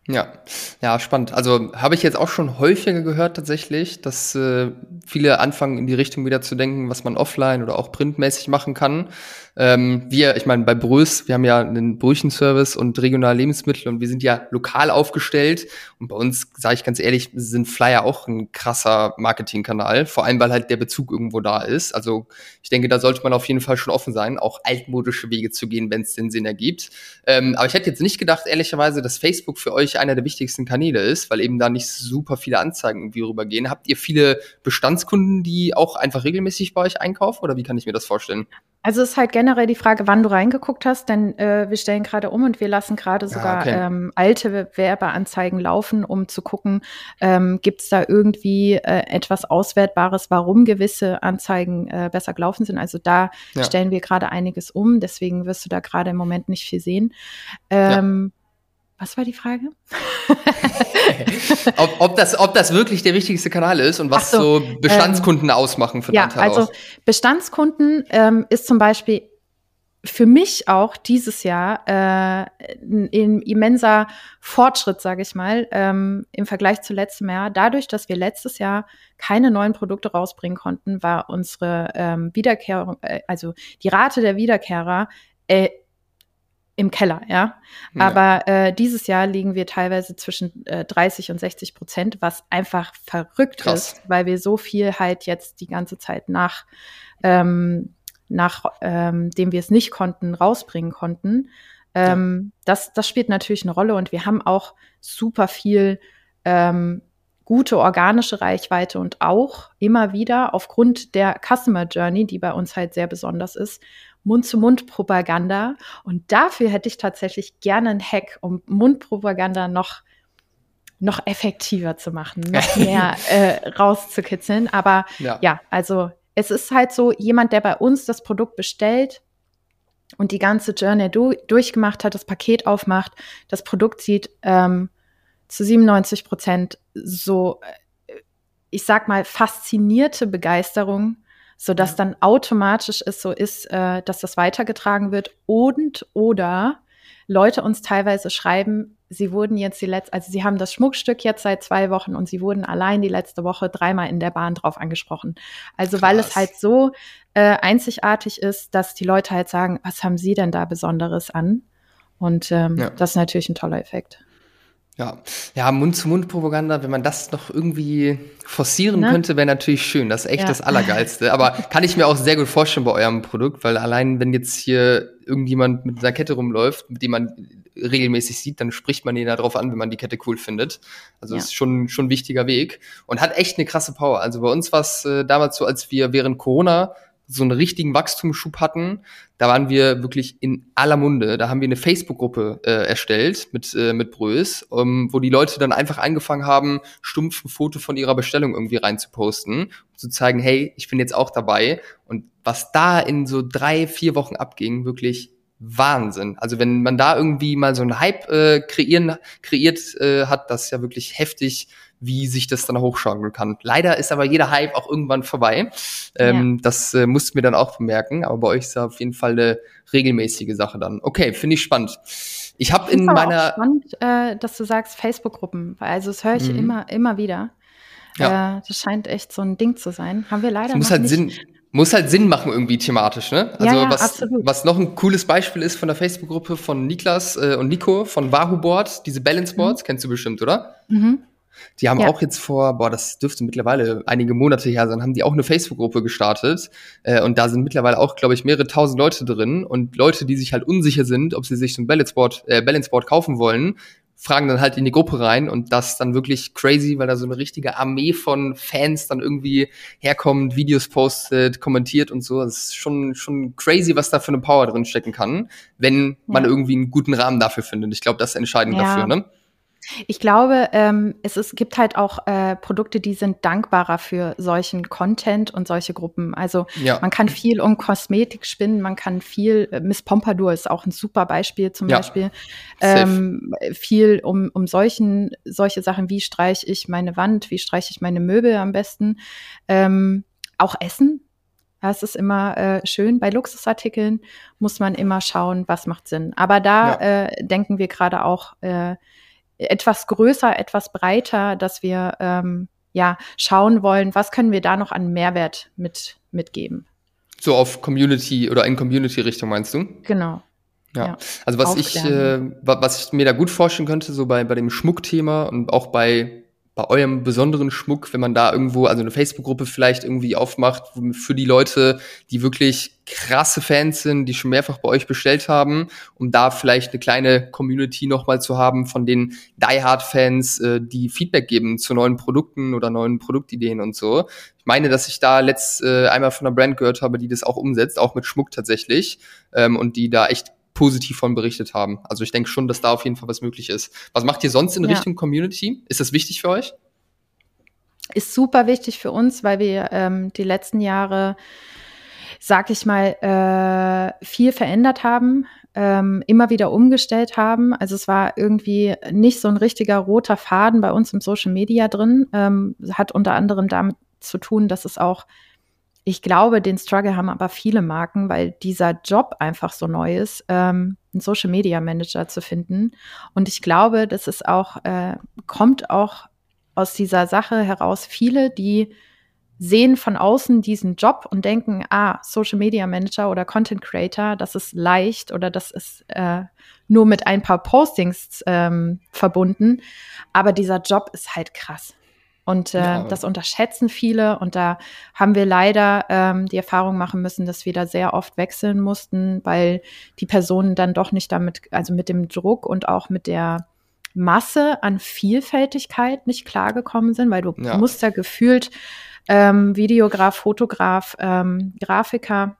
Ja, ja, spannend. Also habe ich jetzt auch schon häufiger gehört tatsächlich, dass äh, viele anfangen in die Richtung wieder zu denken, was man offline oder auch printmäßig machen kann. Ähm, wir, ich meine, bei Brös, wir haben ja einen Brüchenservice und regionale Lebensmittel und wir sind ja lokal aufgestellt. Und bei uns, sage ich ganz ehrlich, sind Flyer auch ein krasser Marketingkanal, vor allem weil halt der Bezug irgendwo da ist. Also ich denke, da sollte man auf jeden Fall schon offen sein, auch altmodische Wege zu gehen, wenn es den Sinn ergibt. Ähm, aber ich hätte jetzt nicht gedacht, ehrlicherweise, dass Facebook für euch einer der wichtigsten Kanäle ist, weil eben da nicht super viele Anzeigen irgendwie rübergehen. Habt ihr viele Bestandskunden, die auch einfach regelmäßig bei euch einkaufen oder wie kann ich mir das vorstellen? Also es ist halt generell die Frage, wann du reingeguckt hast, denn äh, wir stellen gerade um und wir lassen gerade sogar okay. ähm, alte Werbeanzeigen laufen, um zu gucken, ähm, gibt es da irgendwie äh, etwas Auswertbares, warum gewisse Anzeigen äh, besser gelaufen sind. Also da ja. stellen wir gerade einiges um, deswegen wirst du da gerade im Moment nicht viel sehen. Ähm, ja. Was war die Frage? <laughs> ob, ob, das, ob das wirklich der wichtigste Kanal ist und was so, so, Bestandskunden ähm, ausmachen für Ja, also Bestandskunden ähm, ist zum Beispiel für mich auch dieses Jahr äh, ein, ein immenser Fortschritt, sage ich mal, ähm, im Vergleich zu letztem Jahr. Dadurch, dass wir letztes Jahr keine neuen Produkte rausbringen konnten, war unsere ähm, Wiederkehrung, äh, also die Rate der Wiederkehrer äh, im Keller, ja. ja. Aber äh, dieses Jahr liegen wir teilweise zwischen äh, 30 und 60 Prozent, was einfach verrückt Krass. ist, weil wir so viel halt jetzt die ganze Zeit nach ähm, nach ähm, dem wir es nicht konnten, rausbringen konnten. Ähm, ja. das, das spielt natürlich eine Rolle und wir haben auch super viel ähm, gute organische Reichweite und auch immer wieder aufgrund der Customer Journey, die bei uns halt sehr besonders ist, Mund-zu-Mund-Propaganda. Und dafür hätte ich tatsächlich gerne einen Hack, um Mundpropaganda noch noch effektiver zu machen, noch <laughs> mehr äh, rauszukitzeln. Aber ja. ja, also es ist halt so, jemand, der bei uns das Produkt bestellt und die ganze Journey du durchgemacht hat, das Paket aufmacht, das Produkt sieht ähm, zu 97 Prozent so, äh, ich sag mal, faszinierte Begeisterung, so dass ja. dann automatisch es so ist, äh, dass das weitergetragen wird und oder Leute uns teilweise schreiben, sie wurden jetzt die letzte, also sie haben das Schmuckstück jetzt seit zwei Wochen und sie wurden allein die letzte Woche dreimal in der Bahn drauf angesprochen. Also Krass. weil es halt so äh, einzigartig ist, dass die Leute halt sagen, was haben sie denn da Besonderes an? Und ähm, ja. das ist natürlich ein toller Effekt. Ja, ja, Mund-zu-Mund-Propaganda, wenn man das noch irgendwie forcieren ne? könnte, wäre natürlich schön. Das ist echt ja. das Allergeilste. Aber kann ich mir auch sehr gut vorstellen bei eurem Produkt, weil allein, wenn jetzt hier irgendjemand mit einer Kette rumläuft, mit dem man regelmäßig sieht, dann spricht man ihn darauf an, wenn man die Kette cool findet. Also ja. ist schon schon ein wichtiger Weg und hat echt eine krasse Power. Also bei uns war es äh, damals so, als wir während Corona so einen richtigen Wachstumsschub hatten, da waren wir wirklich in aller Munde. Da haben wir eine Facebook-Gruppe äh, erstellt mit, äh, mit Brös, um, wo die Leute dann einfach angefangen haben, stumpf ein Foto von ihrer Bestellung irgendwie reinzuposten, um zu zeigen, hey, ich bin jetzt auch dabei. Und was da in so drei, vier Wochen abging, wirklich Wahnsinn. Also wenn man da irgendwie mal so einen Hype äh, kreieren, kreiert äh, hat, das ist ja wirklich heftig, wie sich das dann hochschaukeln kann. Leider ist aber jeder Hype auch irgendwann vorbei. Ähm, ja. Das äh, mussten wir dann auch bemerken, aber bei euch ist ja auf jeden Fall eine regelmäßige Sache dann. Okay, finde ich spannend. Ich habe in meiner auch spannend, äh, dass du sagst Facebook-Gruppen, also das höre ich mhm. immer immer wieder. Ja. Äh, das scheint echt so ein Ding zu sein. Haben wir leider das muss halt nicht. Sinn muss halt Sinn machen irgendwie thematisch, ne? Also ja, ja, was, absolut. was noch ein cooles Beispiel ist von der Facebook-Gruppe von Niklas äh, und Nico von Wahoo Board, diese Balance Boards, mhm. kennst du bestimmt, oder? Mhm. Die haben ja. auch jetzt vor, boah, das dürfte mittlerweile einige Monate her sein, haben die auch eine Facebook-Gruppe gestartet. Äh, und da sind mittlerweile auch, glaube ich, mehrere tausend Leute drin. Und Leute, die sich halt unsicher sind, ob sie sich so ein Balance Board, äh, Balance Board kaufen wollen, fragen dann halt in die Gruppe rein und das dann wirklich crazy, weil da so eine richtige Armee von Fans dann irgendwie herkommt, Videos postet, kommentiert und so. Das ist schon, schon crazy, was da für eine Power drin stecken kann, wenn man ja. irgendwie einen guten Rahmen dafür findet. Ich glaube, das ist entscheidend ja. dafür, ne? Ich glaube, ähm, es, ist, gibt halt auch äh, Produkte, die sind dankbarer für solchen Content und solche Gruppen. Also ja. man kann viel um Kosmetik spinnen, man kann viel, äh, Miss Pompadour ist auch ein super Beispiel zum ja. Beispiel, ähm, viel um, um solchen, solche Sachen, wie streiche ich meine Wand, wie streiche ich meine Möbel am besten. Ähm, auch Essen, das ist immer äh, schön. Bei Luxusartikeln muss man immer schauen, was macht Sinn. Aber da ja. äh, denken wir gerade auch äh, etwas größer, etwas breiter, dass wir ähm, ja schauen wollen, was können wir da noch an Mehrwert mit mitgeben. So auf Community oder in Community-Richtung meinst du? Genau. Ja. ja. also was Aufklären. ich, äh, was ich mir da gut vorstellen könnte, so bei, bei dem Schmuckthema und auch bei bei eurem besonderen Schmuck, wenn man da irgendwo, also eine Facebook-Gruppe vielleicht irgendwie aufmacht, für die Leute, die wirklich krasse Fans sind, die schon mehrfach bei euch bestellt haben, um da vielleicht eine kleine Community nochmal zu haben von den Die Hard-Fans, äh, die Feedback geben zu neuen Produkten oder neuen Produktideen und so. Ich meine, dass ich da letzt äh, einmal von einer Brand gehört habe, die das auch umsetzt, auch mit Schmuck tatsächlich, ähm, und die da echt positiv von berichtet haben. Also ich denke schon, dass da auf jeden Fall was möglich ist. Was macht ihr sonst in ja. Richtung Community? Ist das wichtig für euch? Ist super wichtig für uns, weil wir ähm, die letzten Jahre, sag ich mal, äh, viel verändert haben, ähm, immer wieder umgestellt haben. Also es war irgendwie nicht so ein richtiger roter Faden bei uns im Social Media drin. Ähm, hat unter anderem damit zu tun, dass es auch ich glaube, den Struggle haben aber viele Marken, weil dieser Job einfach so neu ist, ähm, einen Social Media Manager zu finden. Und ich glaube, das ist auch, äh, kommt auch aus dieser Sache heraus viele, die sehen von außen diesen Job und denken, ah, Social Media Manager oder Content Creator, das ist leicht oder das ist äh, nur mit ein paar Postings ähm, verbunden. Aber dieser Job ist halt krass. Und äh, ja. das unterschätzen viele. Und da haben wir leider ähm, die Erfahrung machen müssen, dass wir da sehr oft wechseln mussten, weil die Personen dann doch nicht damit, also mit dem Druck und auch mit der Masse an Vielfältigkeit nicht klargekommen sind, weil du ja. musst ja gefühlt ähm, Videograf, Fotograf, ähm, Grafiker,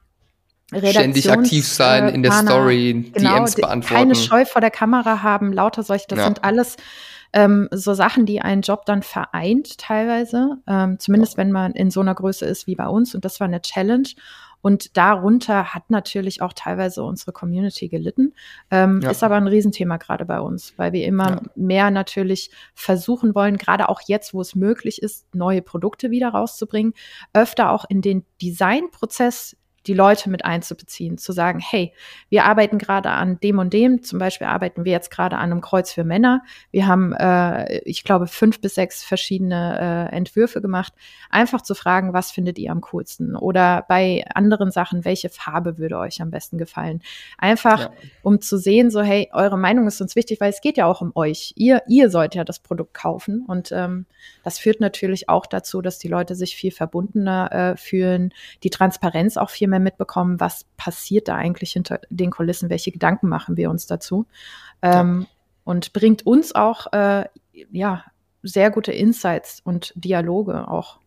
Ständig aktiv sein in der Story, genau, DMs beantworten. Keine Scheu vor der Kamera haben, lauter solche, das ja. sind alles ähm, so Sachen, die einen Job dann vereint teilweise, ähm, zumindest wenn man in so einer Größe ist wie bei uns. Und das war eine Challenge. Und darunter hat natürlich auch teilweise unsere Community gelitten. Ähm, ja. Ist aber ein Riesenthema gerade bei uns, weil wir immer ja. mehr natürlich versuchen wollen, gerade auch jetzt, wo es möglich ist, neue Produkte wieder rauszubringen, öfter auch in den Designprozess die Leute mit einzubeziehen, zu sagen, hey, wir arbeiten gerade an dem und dem, zum Beispiel arbeiten wir jetzt gerade an einem Kreuz für Männer. Wir haben, äh, ich glaube, fünf bis sechs verschiedene äh, Entwürfe gemacht, einfach zu fragen, was findet ihr am coolsten? Oder bei anderen Sachen, welche Farbe würde euch am besten gefallen? Einfach, ja. um zu sehen, so, hey, eure Meinung ist uns wichtig, weil es geht ja auch um euch. Ihr, ihr sollt ja das Produkt kaufen. Und ähm, das führt natürlich auch dazu, dass die Leute sich viel verbundener äh, fühlen, die Transparenz auch viel mehr mehr mitbekommen, was passiert da eigentlich hinter den Kulissen, welche Gedanken machen wir uns dazu. Ähm, ja. Und bringt uns auch äh, ja, sehr gute Insights und Dialoge auch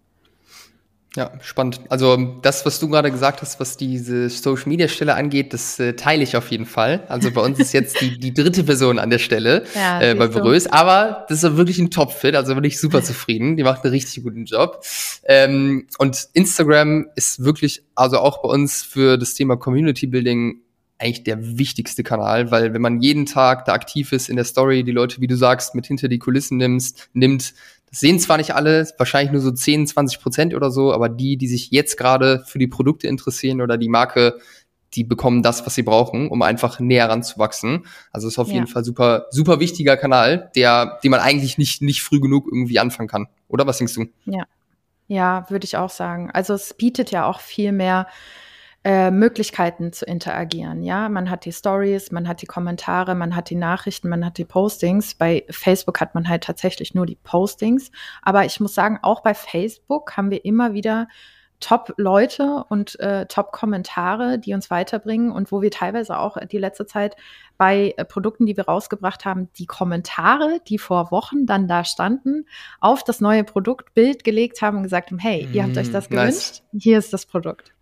ja, spannend. Also das, was du gerade gesagt hast, was diese Social Media Stelle angeht, das äh, teile ich auf jeden Fall. Also bei uns ist jetzt die, die dritte Person an der Stelle <laughs> ja, äh, bei Berös, aber das ist wirklich ein Top-Fit, also bin ich super zufrieden. Die macht einen richtig guten Job. Ähm, und Instagram ist wirklich, also auch bei uns für das Thema Community Building eigentlich der wichtigste Kanal, weil wenn man jeden Tag da aktiv ist in der Story, die Leute, wie du sagst, mit hinter die Kulissen nimmst, nimmt, das sehen zwar nicht alle, wahrscheinlich nur so 10, 20 Prozent oder so, aber die, die sich jetzt gerade für die Produkte interessieren oder die Marke, die bekommen das, was sie brauchen, um einfach näher ranzuwachsen. Also ist auf ja. jeden Fall super, super wichtiger Kanal, der, den man eigentlich nicht, nicht früh genug irgendwie anfangen kann. Oder was denkst du? Ja. Ja, würde ich auch sagen. Also es bietet ja auch viel mehr äh, Möglichkeiten zu interagieren. Ja, man hat die Stories, man hat die Kommentare, man hat die Nachrichten, man hat die Postings. Bei Facebook hat man halt tatsächlich nur die Postings. Aber ich muss sagen, auch bei Facebook haben wir immer wieder Top-Leute und äh, Top-Kommentare, die uns weiterbringen und wo wir teilweise auch die letzte Zeit bei äh, Produkten, die wir rausgebracht haben, die Kommentare, die vor Wochen dann da standen, auf das neue Produktbild gelegt haben und gesagt haben, hey, ihr habt euch das mm, gewünscht, nice. hier ist das Produkt.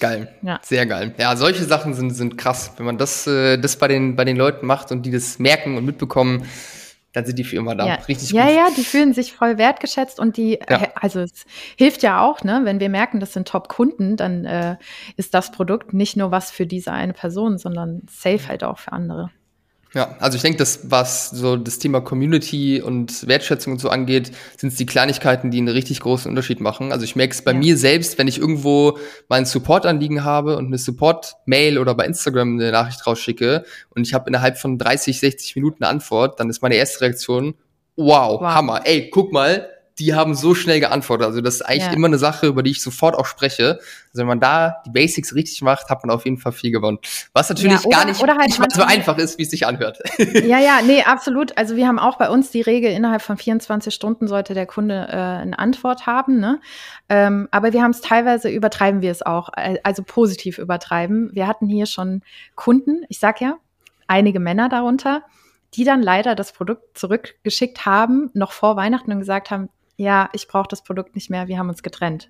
Geil. Ja. Sehr geil. Ja, solche Sachen sind, sind krass. Wenn man das, äh, das bei den, bei den Leuten macht und die das merken und mitbekommen, dann sind die für immer da. Ja. Richtig gut. Ja, ja, die fühlen sich voll wertgeschätzt und die, ja. also es hilft ja auch, ne, wenn wir merken, das sind Top-Kunden, dann äh, ist das Produkt nicht nur was für diese eine Person, sondern safe halt auch für andere. Ja, also ich denke, dass was so das Thema Community und Wertschätzung und so angeht, sind es die Kleinigkeiten, die einen richtig großen Unterschied machen. Also ich merke es bei ja. mir selbst, wenn ich irgendwo mein Support-Anliegen habe und eine Support-Mail oder bei Instagram eine Nachricht rausschicke und ich habe innerhalb von 30, 60 Minuten eine Antwort, dann ist meine erste Reaktion, wow, wow. Hammer, ey, guck mal, die haben so schnell geantwortet. Also das ist eigentlich ja. immer eine Sache, über die ich sofort auch spreche. Also wenn man da die Basics richtig macht, hat man auf jeden Fall viel gewonnen. Was natürlich ja, oder, gar nicht, halt nicht so einfach ist, wie es sich anhört. <laughs> Ja, ja, nee, absolut. Also wir haben auch bei uns die Regel, innerhalb von 24 Stunden sollte der Kunde äh, eine Antwort haben. Ne? Ähm, aber wir haben es teilweise, übertreiben wir es auch, äh, also positiv übertreiben. Wir hatten hier schon Kunden, ich sag ja, einige Männer darunter, die dann leider das Produkt zurückgeschickt haben, noch vor Weihnachten und gesagt haben, ja, ich brauche das Produkt nicht mehr, wir haben uns getrennt.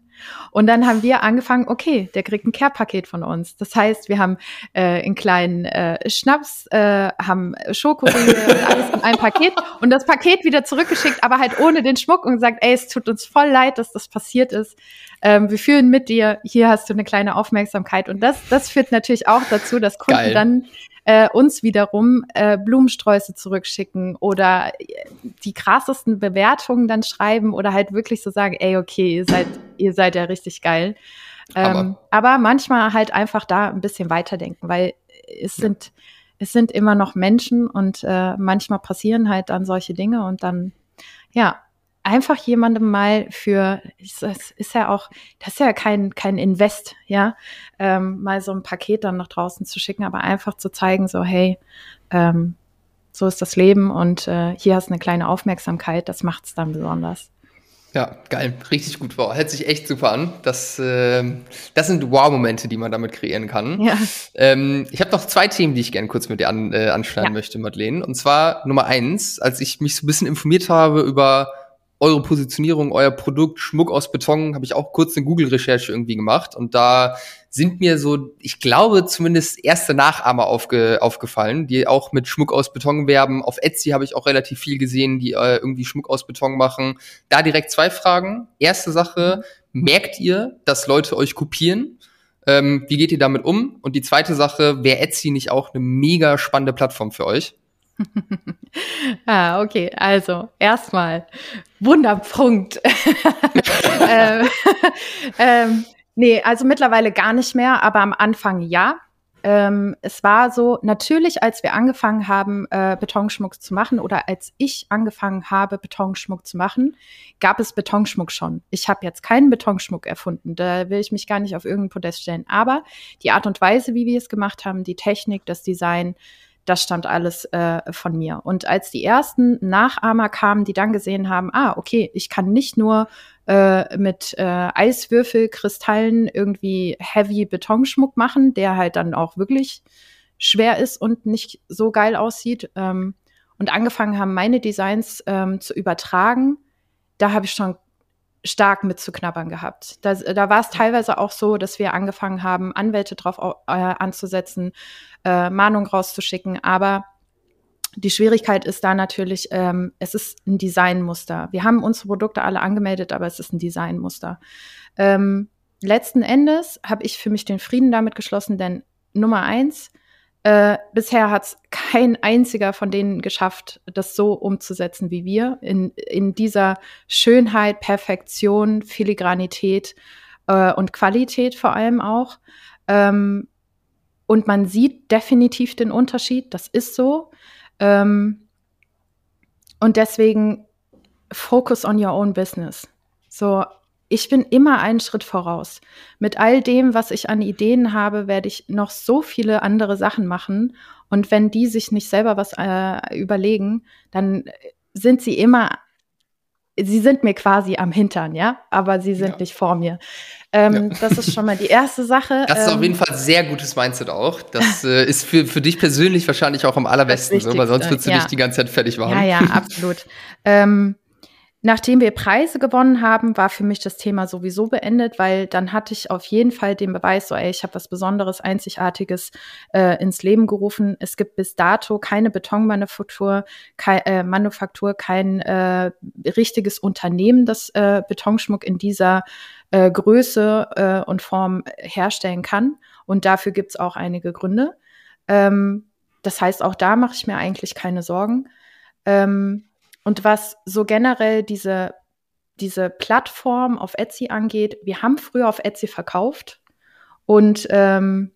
Und dann haben wir angefangen, okay, der kriegt ein Care-Paket von uns. Das heißt, wir haben äh, einen kleinen äh, Schnaps, äh, haben Schokoriegel und alles in einem Paket und das Paket wieder zurückgeschickt, aber halt ohne den Schmuck und gesagt, ey, es tut uns voll leid, dass das passiert ist. Ähm, wir fühlen mit dir, hier hast du eine kleine Aufmerksamkeit. Und das, das führt natürlich auch dazu, dass Kunden Geil. dann äh, uns wiederum äh, Blumensträuße zurückschicken oder äh, die krassesten Bewertungen dann schreiben oder halt wirklich so sagen, ey, okay, ihr seid, ihr seid ja richtig geil. Ähm, aber manchmal halt einfach da ein bisschen weiterdenken, weil es ja. sind, es sind immer noch Menschen und äh, manchmal passieren halt dann solche Dinge und dann, ja, einfach jemandem mal für, das ist ja auch, das ist ja kein, kein Invest, ja, ähm, mal so ein Paket dann nach draußen zu schicken, aber einfach zu zeigen, so, hey, ähm, so ist das Leben und äh, hier hast du eine kleine Aufmerksamkeit, das macht es dann besonders. Ja, geil, richtig gut. Wow, hört sich echt super an. Das, äh, das sind Wow-Momente, die man damit kreieren kann. Ja. Ähm, ich habe noch zwei Themen, die ich gerne kurz mit dir an, äh, anschneiden ja. möchte, Madeleine. Und zwar Nummer eins, als ich mich so ein bisschen informiert habe über eure Positionierung, euer Produkt, Schmuck aus Beton, habe ich auch kurz eine Google-Recherche irgendwie gemacht. Und da sind mir so, ich glaube, zumindest erste Nachahmer aufge, aufgefallen, die auch mit Schmuck aus Beton werben. Auf Etsy habe ich auch relativ viel gesehen, die äh, irgendwie Schmuck aus Beton machen. Da direkt zwei Fragen. Erste Sache, merkt ihr, dass Leute euch kopieren? Ähm, wie geht ihr damit um? Und die zweite Sache, wäre Etsy nicht auch eine mega spannende Plattform für euch? <laughs> ah, okay. Also, erstmal, Wunderpunkt. <laughs> ähm, <laughs> ähm, nee, also mittlerweile gar nicht mehr, aber am Anfang ja. Ähm, es war so, natürlich, als wir angefangen haben, äh, Betonschmuck zu machen oder als ich angefangen habe, Betonschmuck zu machen, gab es Betonschmuck schon. Ich habe jetzt keinen Betonschmuck erfunden, da will ich mich gar nicht auf irgendein Podest stellen. Aber die Art und Weise, wie wir es gemacht haben, die Technik, das Design, das stammt alles äh, von mir. Und als die ersten Nachahmer kamen, die dann gesehen haben, ah, okay, ich kann nicht nur äh, mit äh, Eiswürfelkristallen irgendwie heavy Betonschmuck machen, der halt dann auch wirklich schwer ist und nicht so geil aussieht. Ähm, und angefangen haben, meine Designs ähm, zu übertragen, da habe ich schon stark mitzuknabbern gehabt. Da, da war es teilweise auch so, dass wir angefangen haben, Anwälte drauf äh, anzusetzen, äh, Mahnung rauszuschicken. Aber die Schwierigkeit ist da natürlich, ähm, es ist ein Designmuster. Wir haben unsere Produkte alle angemeldet, aber es ist ein Designmuster. Ähm, letzten Endes habe ich für mich den Frieden damit geschlossen, denn Nummer eins, äh, bisher hat es kein einziger von denen geschafft, das so umzusetzen wie wir, in, in dieser Schönheit, Perfektion, Filigranität äh, und Qualität vor allem auch. Ähm, und man sieht definitiv den Unterschied, das ist so. Ähm, und deswegen focus on your own business. So ich bin immer einen Schritt voraus. Mit all dem, was ich an Ideen habe, werde ich noch so viele andere Sachen machen. Und wenn die sich nicht selber was äh, überlegen, dann sind sie immer, sie sind mir quasi am Hintern, ja, aber sie sind ja. nicht vor mir. Ähm, ja. Das ist schon mal die erste Sache. Das ist ähm, auf jeden Fall sehr gutes Mindset auch. Das <laughs> äh, ist für, für dich persönlich wahrscheinlich auch am allerbesten so, weil sonst würdest du ja. dich die ganze Zeit fertig machen. Ja, ja, absolut. ähm, Nachdem wir Preise gewonnen haben, war für mich das Thema sowieso beendet, weil dann hatte ich auf jeden Fall den Beweis, so ey, ich habe was Besonderes, Einzigartiges äh, ins Leben gerufen. Es gibt bis dato keine Betonmanufaktur, kein, äh, Manufaktur, kein äh, richtiges Unternehmen, das äh, Betonschmuck in dieser äh, Größe äh, und Form herstellen kann. Und dafür gibt's auch einige Gründe. Ähm, das heißt, auch da mache ich mir eigentlich keine Sorgen. Ähm, und was so generell diese, diese Plattform auf Etsy angeht, wir haben früher auf Etsy verkauft und ähm,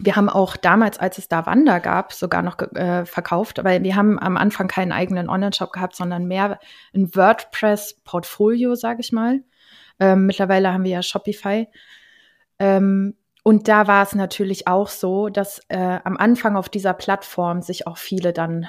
wir haben auch damals, als es da Wander gab, sogar noch äh, verkauft, weil wir haben am Anfang keinen eigenen Online-Shop gehabt, sondern mehr ein WordPress-Portfolio, sage ich mal. Ähm, mittlerweile haben wir ja Shopify. Ähm, und da war es natürlich auch so, dass äh, am Anfang auf dieser Plattform sich auch viele dann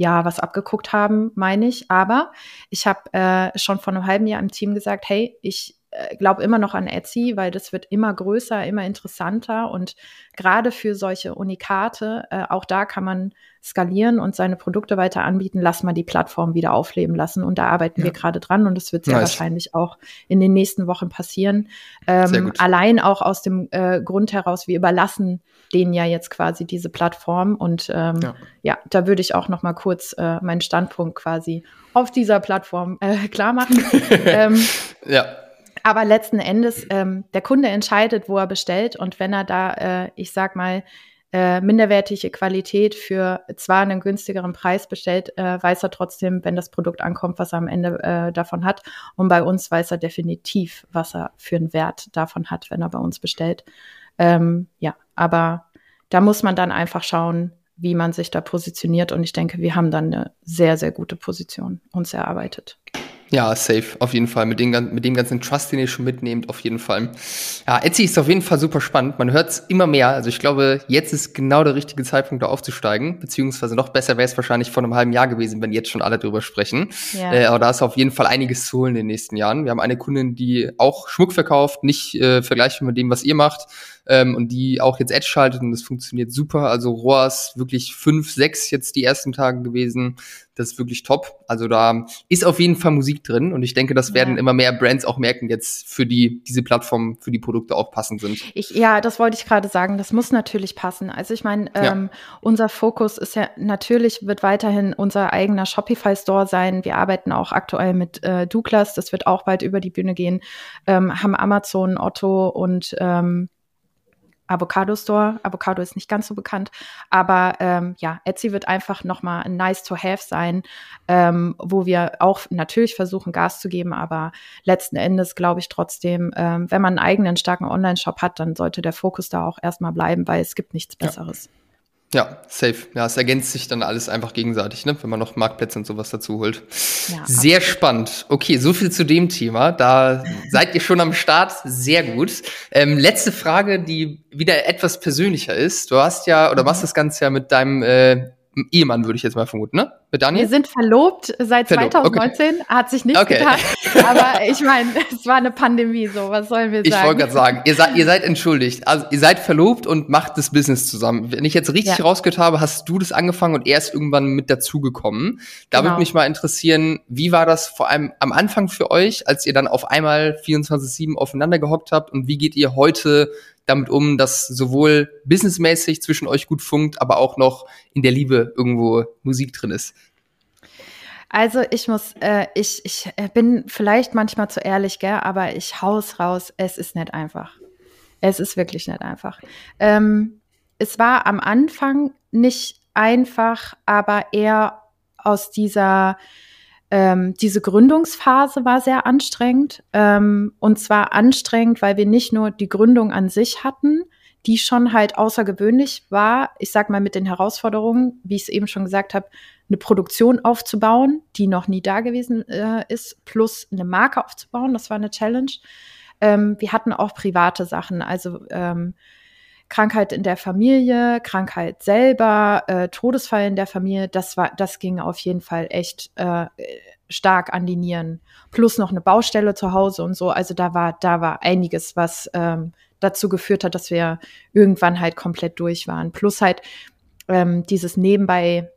ja was abgeguckt haben, meine ich. Aber ich habe äh, schon vor einem halben Jahr im Team gesagt, hey, ich äh, glaube immer noch an Etsy, weil das wird immer größer, immer interessanter und gerade für solche Unikate, äh, auch da kann man skalieren und seine Produkte weiter anbieten, lass mal die Plattform wieder aufleben lassen und da arbeiten ja. wir gerade dran und das wird sehr nice. wahrscheinlich auch in den nächsten Wochen passieren. Ähm, allein auch aus dem äh, Grund heraus, wir überlassen denen ja jetzt quasi diese Plattform und ähm, ja. ja. da würde ich auch noch mal kurz äh, meinen Standpunkt quasi auf dieser Plattform äh, klar machen. <laughs> ähm, ja. Aber letzten Endes, ähm, der Kunde entscheidet, wo er bestellt. Und wenn er da, äh, ich sag mal, äh, minderwertige Qualität für zwar einen günstigeren Preis bestellt, äh, weiß er trotzdem, wenn das Produkt ankommt, was er am Ende äh, davon hat. Und bei uns weiß er definitiv, was er für einen Wert davon hat, wenn er bei uns bestellt. Ähm, ja, aber da muss man dann einfach schauen, wie man sich da positioniert. Und ich denke, wir haben dann eine sehr, sehr gute Position uns erarbeitet. Ja, safe, auf jeden Fall. Mit dem, mit dem ganzen Trust, den ihr schon mitnehmt, auf jeden Fall. Ja, Etsy ist auf jeden Fall super spannend. Man hört es immer mehr. Also ich glaube, jetzt ist genau der richtige Zeitpunkt, da aufzusteigen. Beziehungsweise noch besser wäre es wahrscheinlich vor einem halben Jahr gewesen, wenn jetzt schon alle drüber sprechen. Ja. Äh, aber da ist auf jeden Fall einiges zu holen in den nächsten Jahren. Wir haben eine Kundin, die auch Schmuck verkauft, nicht äh, vergleichbar mit dem, was ihr macht. Ähm, und die auch jetzt Edge schaltet und das funktioniert super. Also ROAS wirklich fünf, sechs jetzt die ersten Tage gewesen. Das ist wirklich top. Also da ist auf jeden Fall Musik drin und ich denke, das werden ja. immer mehr Brands auch merken jetzt für die diese Plattform für die Produkte auch passend sind. Ich, ja, das wollte ich gerade sagen. Das muss natürlich passen. Also ich meine, ähm, ja. unser Fokus ist ja natürlich wird weiterhin unser eigener Shopify Store sein. Wir arbeiten auch aktuell mit äh, Douglas. Das wird auch bald über die Bühne gehen. Ähm, haben Amazon, Otto und ähm, Avocado Store. Avocado ist nicht ganz so bekannt, aber ähm, ja, Etsy wird einfach nochmal ein nice to have sein, ähm, wo wir auch natürlich versuchen, Gas zu geben, aber letzten Endes glaube ich trotzdem, ähm, wenn man einen eigenen starken Online-Shop hat, dann sollte der Fokus da auch erstmal bleiben, weil es gibt nichts Besseres. Ja. Ja, safe. Ja, es ergänzt sich dann alles einfach gegenseitig, ne? wenn man noch Marktplätze und sowas dazu holt. Ja, Sehr absolut. spannend. Okay, so viel zu dem Thema. Da seid ihr schon am Start. Sehr gut. Ähm, letzte Frage, die wieder etwas persönlicher ist. Du hast ja, oder machst mhm. das Ganze ja mit deinem äh, Ehemann, würde ich jetzt mal vermuten, ne? Mit Daniel? Wir sind verlobt seit verlobt. 2019, okay. hat sich nichts okay. getan. <laughs> Aber ich meine, es war eine Pandemie, so, was sollen wir sagen? Ich wollte gerade sagen, ihr seid, ihr seid entschuldigt. Also ihr seid verlobt und macht das Business zusammen. Wenn ich jetzt richtig ja. rausgehört habe, hast du das angefangen und er ist irgendwann mit dazugekommen. Da genau. würde mich mal interessieren, wie war das vor allem am Anfang für euch, als ihr dann auf einmal 24-7 aufeinander gehockt habt und wie geht ihr heute damit um, dass sowohl businessmäßig zwischen euch gut funkt, aber auch noch in der Liebe irgendwo Musik drin ist? Also ich muss, äh, ich, ich äh, bin vielleicht manchmal zu ehrlich, gell, aber ich hau's raus, es ist nicht einfach. Es ist wirklich nicht einfach. Ähm, es war am Anfang nicht einfach, aber eher aus dieser ähm, diese Gründungsphase war sehr anstrengend. Ähm, und zwar anstrengend, weil wir nicht nur die Gründung an sich hatten, die schon halt außergewöhnlich war. Ich sag mal mit den Herausforderungen, wie ich es eben schon gesagt habe, eine Produktion aufzubauen, die noch nie da gewesen äh, ist, plus eine Marke aufzubauen. Das war eine Challenge. Ähm, wir hatten auch private Sachen, also ähm, Krankheit in der Familie, Krankheit selber, äh, Todesfall in der Familie, das war, das ging auf jeden Fall echt äh, stark an die Nieren. Plus noch eine Baustelle zu Hause und so. Also da war, da war einiges, was ähm, dazu geführt hat, dass wir irgendwann halt komplett durch waren. Plus halt ähm, dieses nebenbei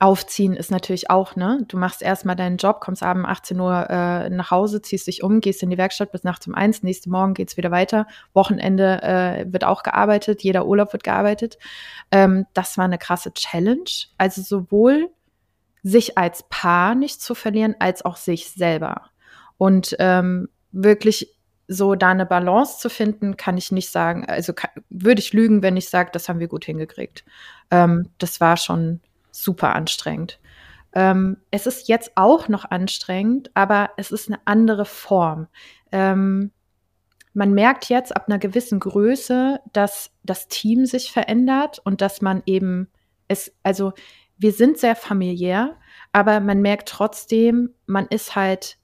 Aufziehen ist natürlich auch, ne? Du machst erstmal deinen Job, kommst abends 18 Uhr äh, nach Hause, ziehst dich um, gehst in die Werkstatt bis nachts um eins, nächste Morgen geht's wieder weiter. Wochenende äh, wird auch gearbeitet, jeder Urlaub wird gearbeitet. Ähm, das war eine krasse Challenge. Also sowohl sich als Paar nicht zu verlieren, als auch sich selber. Und ähm, wirklich so da eine Balance zu finden, kann ich nicht sagen. Also würde ich lügen, wenn ich sage, das haben wir gut hingekriegt. Ähm, das war schon super anstrengend. Ähm, es ist jetzt auch noch anstrengend, aber es ist eine andere Form. Ähm, man merkt jetzt ab einer gewissen Größe, dass das Team sich verändert und dass man eben es, also wir sind sehr familiär, aber man merkt trotzdem, man ist halt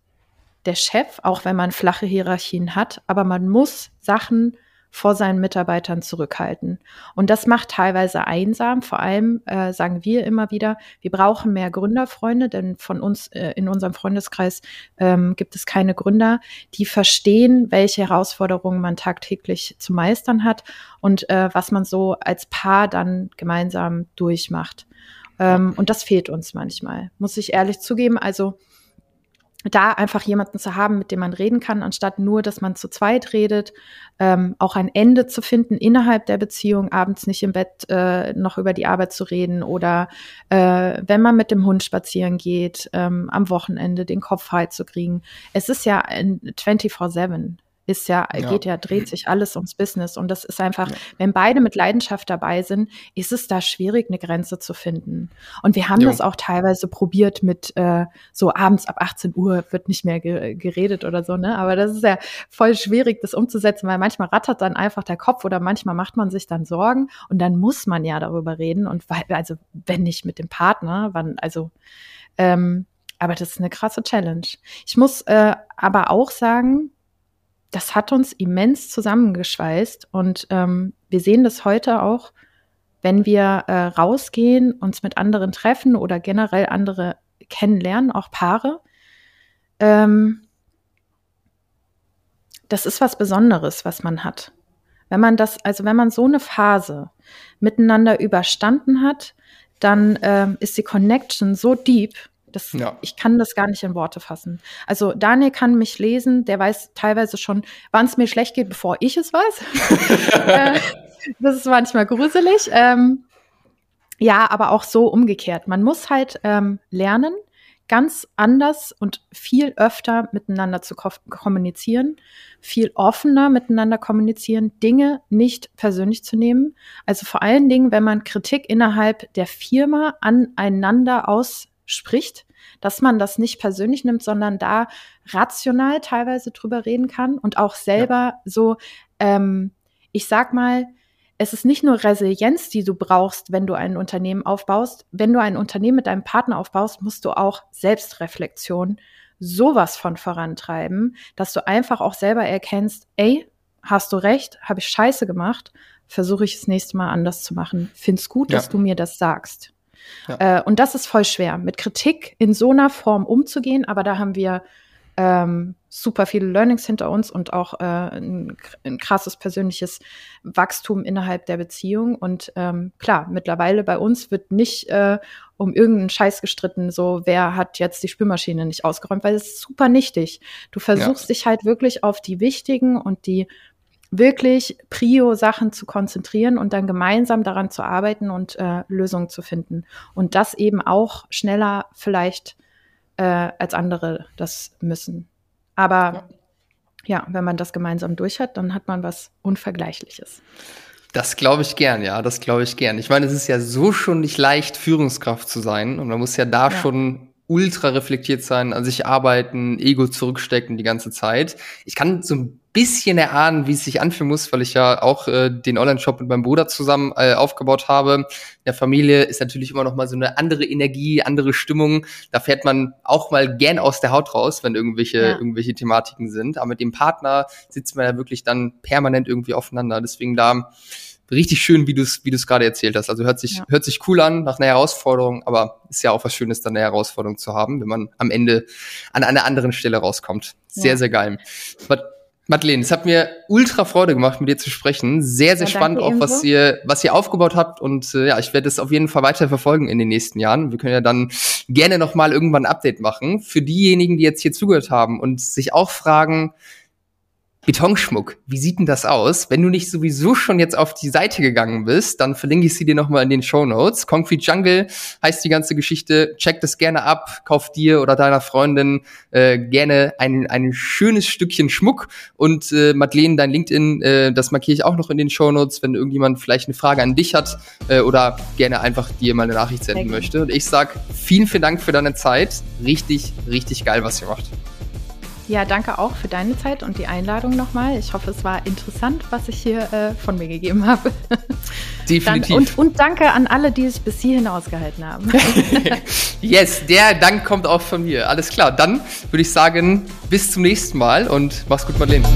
der Chef, auch wenn man flache Hierarchien hat, aber man muss Sachen vor seinen Mitarbeitern zurückhalten. Und das macht teilweise einsam. Vor allem äh, sagen wir immer wieder, wir brauchen mehr Gründerfreunde, denn von uns äh, in unserem Freundeskreis ähm, gibt es keine Gründer, die verstehen, welche Herausforderungen man tagtäglich zu meistern hat und äh, was man so als Paar dann gemeinsam durchmacht. Ähm, und das fehlt uns manchmal, muss ich ehrlich zugeben. Also da einfach jemanden zu haben, mit dem man reden kann, anstatt nur, dass man zu zweit redet, ähm, auch ein Ende zu finden innerhalb der Beziehung, abends nicht im Bett äh, noch über die Arbeit zu reden oder äh, wenn man mit dem Hund spazieren geht, ähm, am Wochenende den Kopf frei zu kriegen. Es ist ja 24-7 ist ja, ja, geht ja, dreht sich alles ums Business. Und das ist einfach, ja. wenn beide mit Leidenschaft dabei sind, ist es da schwierig, eine Grenze zu finden. Und wir haben jo. das auch teilweise probiert mit äh, so abends ab 18 Uhr wird nicht mehr ge geredet oder so, ne? Aber das ist ja voll schwierig, das umzusetzen, weil manchmal rattert dann einfach der Kopf oder manchmal macht man sich dann Sorgen und dann muss man ja darüber reden. Und weil, also wenn nicht mit dem Partner, wann, also ähm, aber das ist eine krasse Challenge. Ich muss äh, aber auch sagen, das hat uns immens zusammengeschweißt und ähm, wir sehen das heute auch, wenn wir äh, rausgehen, uns mit anderen treffen oder generell andere kennenlernen, auch Paare. Ähm, das ist was Besonderes, was man hat. Wenn man das, also wenn man so eine Phase miteinander überstanden hat, dann ähm, ist die Connection so deep, das, ja. Ich kann das gar nicht in Worte fassen. Also Daniel kann mich lesen, der weiß teilweise schon, wann es mir schlecht geht, bevor ich es weiß. <laughs> Äh, das ist manchmal gruselig. Ähm, ja, aber auch so umgekehrt. Man muss halt ähm, lernen, ganz anders und viel öfter miteinander zu ko kommunizieren, viel offener miteinander kommunizieren, Dinge nicht persönlich zu nehmen. Also vor allen Dingen, wenn man Kritik innerhalb der Firma aneinander aus spricht, dass man das nicht persönlich nimmt, sondern da rational teilweise drüber reden kann und auch selber ja. so, ähm, ich sag mal, es ist nicht nur Resilienz, die du brauchst, wenn du ein Unternehmen aufbaust. Wenn du ein Unternehmen mit deinem Partner aufbaust, musst du auch Selbstreflexion sowas von vorantreiben, dass du einfach auch selber erkennst, ey, hast du recht, habe ich scheiße gemacht, versuche ich das nächste Mal anders zu machen. Find's gut, ja. dass du mir das sagst. Ja. Äh, und das ist voll schwer, mit Kritik in so einer Form umzugehen, aber da haben wir ähm, super viele Learnings hinter uns und auch äh, ein, ein, krasses persönliches Wachstum innerhalb der Beziehung. Und ähm, klar, mittlerweile bei uns wird nicht äh, um irgendeinen Scheiß gestritten, so wer hat jetzt die Spülmaschine nicht ausgeräumt, weil es ist super nichtig. Du versuchst ja. dich halt wirklich auf die wichtigen und die wirklich Prio-Sachen zu konzentrieren und dann gemeinsam daran zu arbeiten und äh, Lösungen zu finden. Und das eben auch schneller vielleicht äh, als andere das müssen. Aber ja. ja, wenn man das gemeinsam durch hat, dann hat man was Unvergleichliches. Das glaube ich gern, ja, das glaube ich gern. Ich meine, es ist ja so schon nicht leicht, Führungskraft zu sein. Und man muss ja da ja. schon ultra reflektiert sein, an sich arbeiten, Ego zurückstecken die ganze Zeit. Ich kann so ein bisschen erahnen, wie es sich anfühlen muss, weil ich ja auch äh, den Online-Shop mit meinem Bruder zusammen äh, aufgebaut habe. In der Familie ist natürlich immer noch mal so eine andere Energie, andere Stimmung. Da fährt man auch mal gern aus der Haut raus, wenn irgendwelche ja. irgendwelche Thematiken sind. Aber mit dem Partner sitzt man ja wirklich dann permanent irgendwie aufeinander. Deswegen da richtig schön, wie du es wie du's gerade erzählt hast. Also hört sich, ja. hört sich cool an nach einer Herausforderung, aber ist ja auch was Schönes, dann eine Herausforderung zu haben, wenn man am Ende an einer anderen Stelle rauskommt. Sehr, ja. sehr geil. Aber Madeleine, es hat mir ultra Freude gemacht, mit dir zu sprechen. Sehr, sehr ja, spannend auch, was ihr, was ihr aufgebaut habt. Und äh, ja, ich werde es auf jeden Fall weiter verfolgen in den nächsten Jahren. Wir können ja dann gerne noch mal irgendwann ein Update machen. Für diejenigen, die jetzt hier zugehört haben und sich auch fragen, Betonschmuck, wie sieht denn das aus? Wenn du nicht sowieso schon jetzt auf die Seite gegangen bist, dann verlinke ich sie dir nochmal in den Show Notes. Concrete Jungle heißt die ganze Geschichte. Check das gerne ab, kauf dir oder deiner Freundin äh, gerne ein, ein schönes Stückchen Schmuck. Und äh, Madeleine, dein LinkedIn, äh, das markiere ich auch noch in den Show Notes, wenn irgendjemand vielleicht eine Frage an dich hat äh, oder gerne einfach dir mal eine Nachricht senden möchte. Und ich sag vielen, vielen Dank für deine Zeit. Richtig, richtig geil, was ihr macht. Ja, danke auch für deine Zeit und die Einladung nochmal. Ich hoffe, es war interessant, was ich hier äh, von mir gegeben habe. <laughs> Definitiv. Dann, und, und, danke an alle, die es bis hierhin ausgehalten haben. <laughs> <laughs> yes, der Dank kommt auch von mir. Alles klar. Dann würde ich sagen, bis zum nächsten Mal und mach's gut, Madeleine.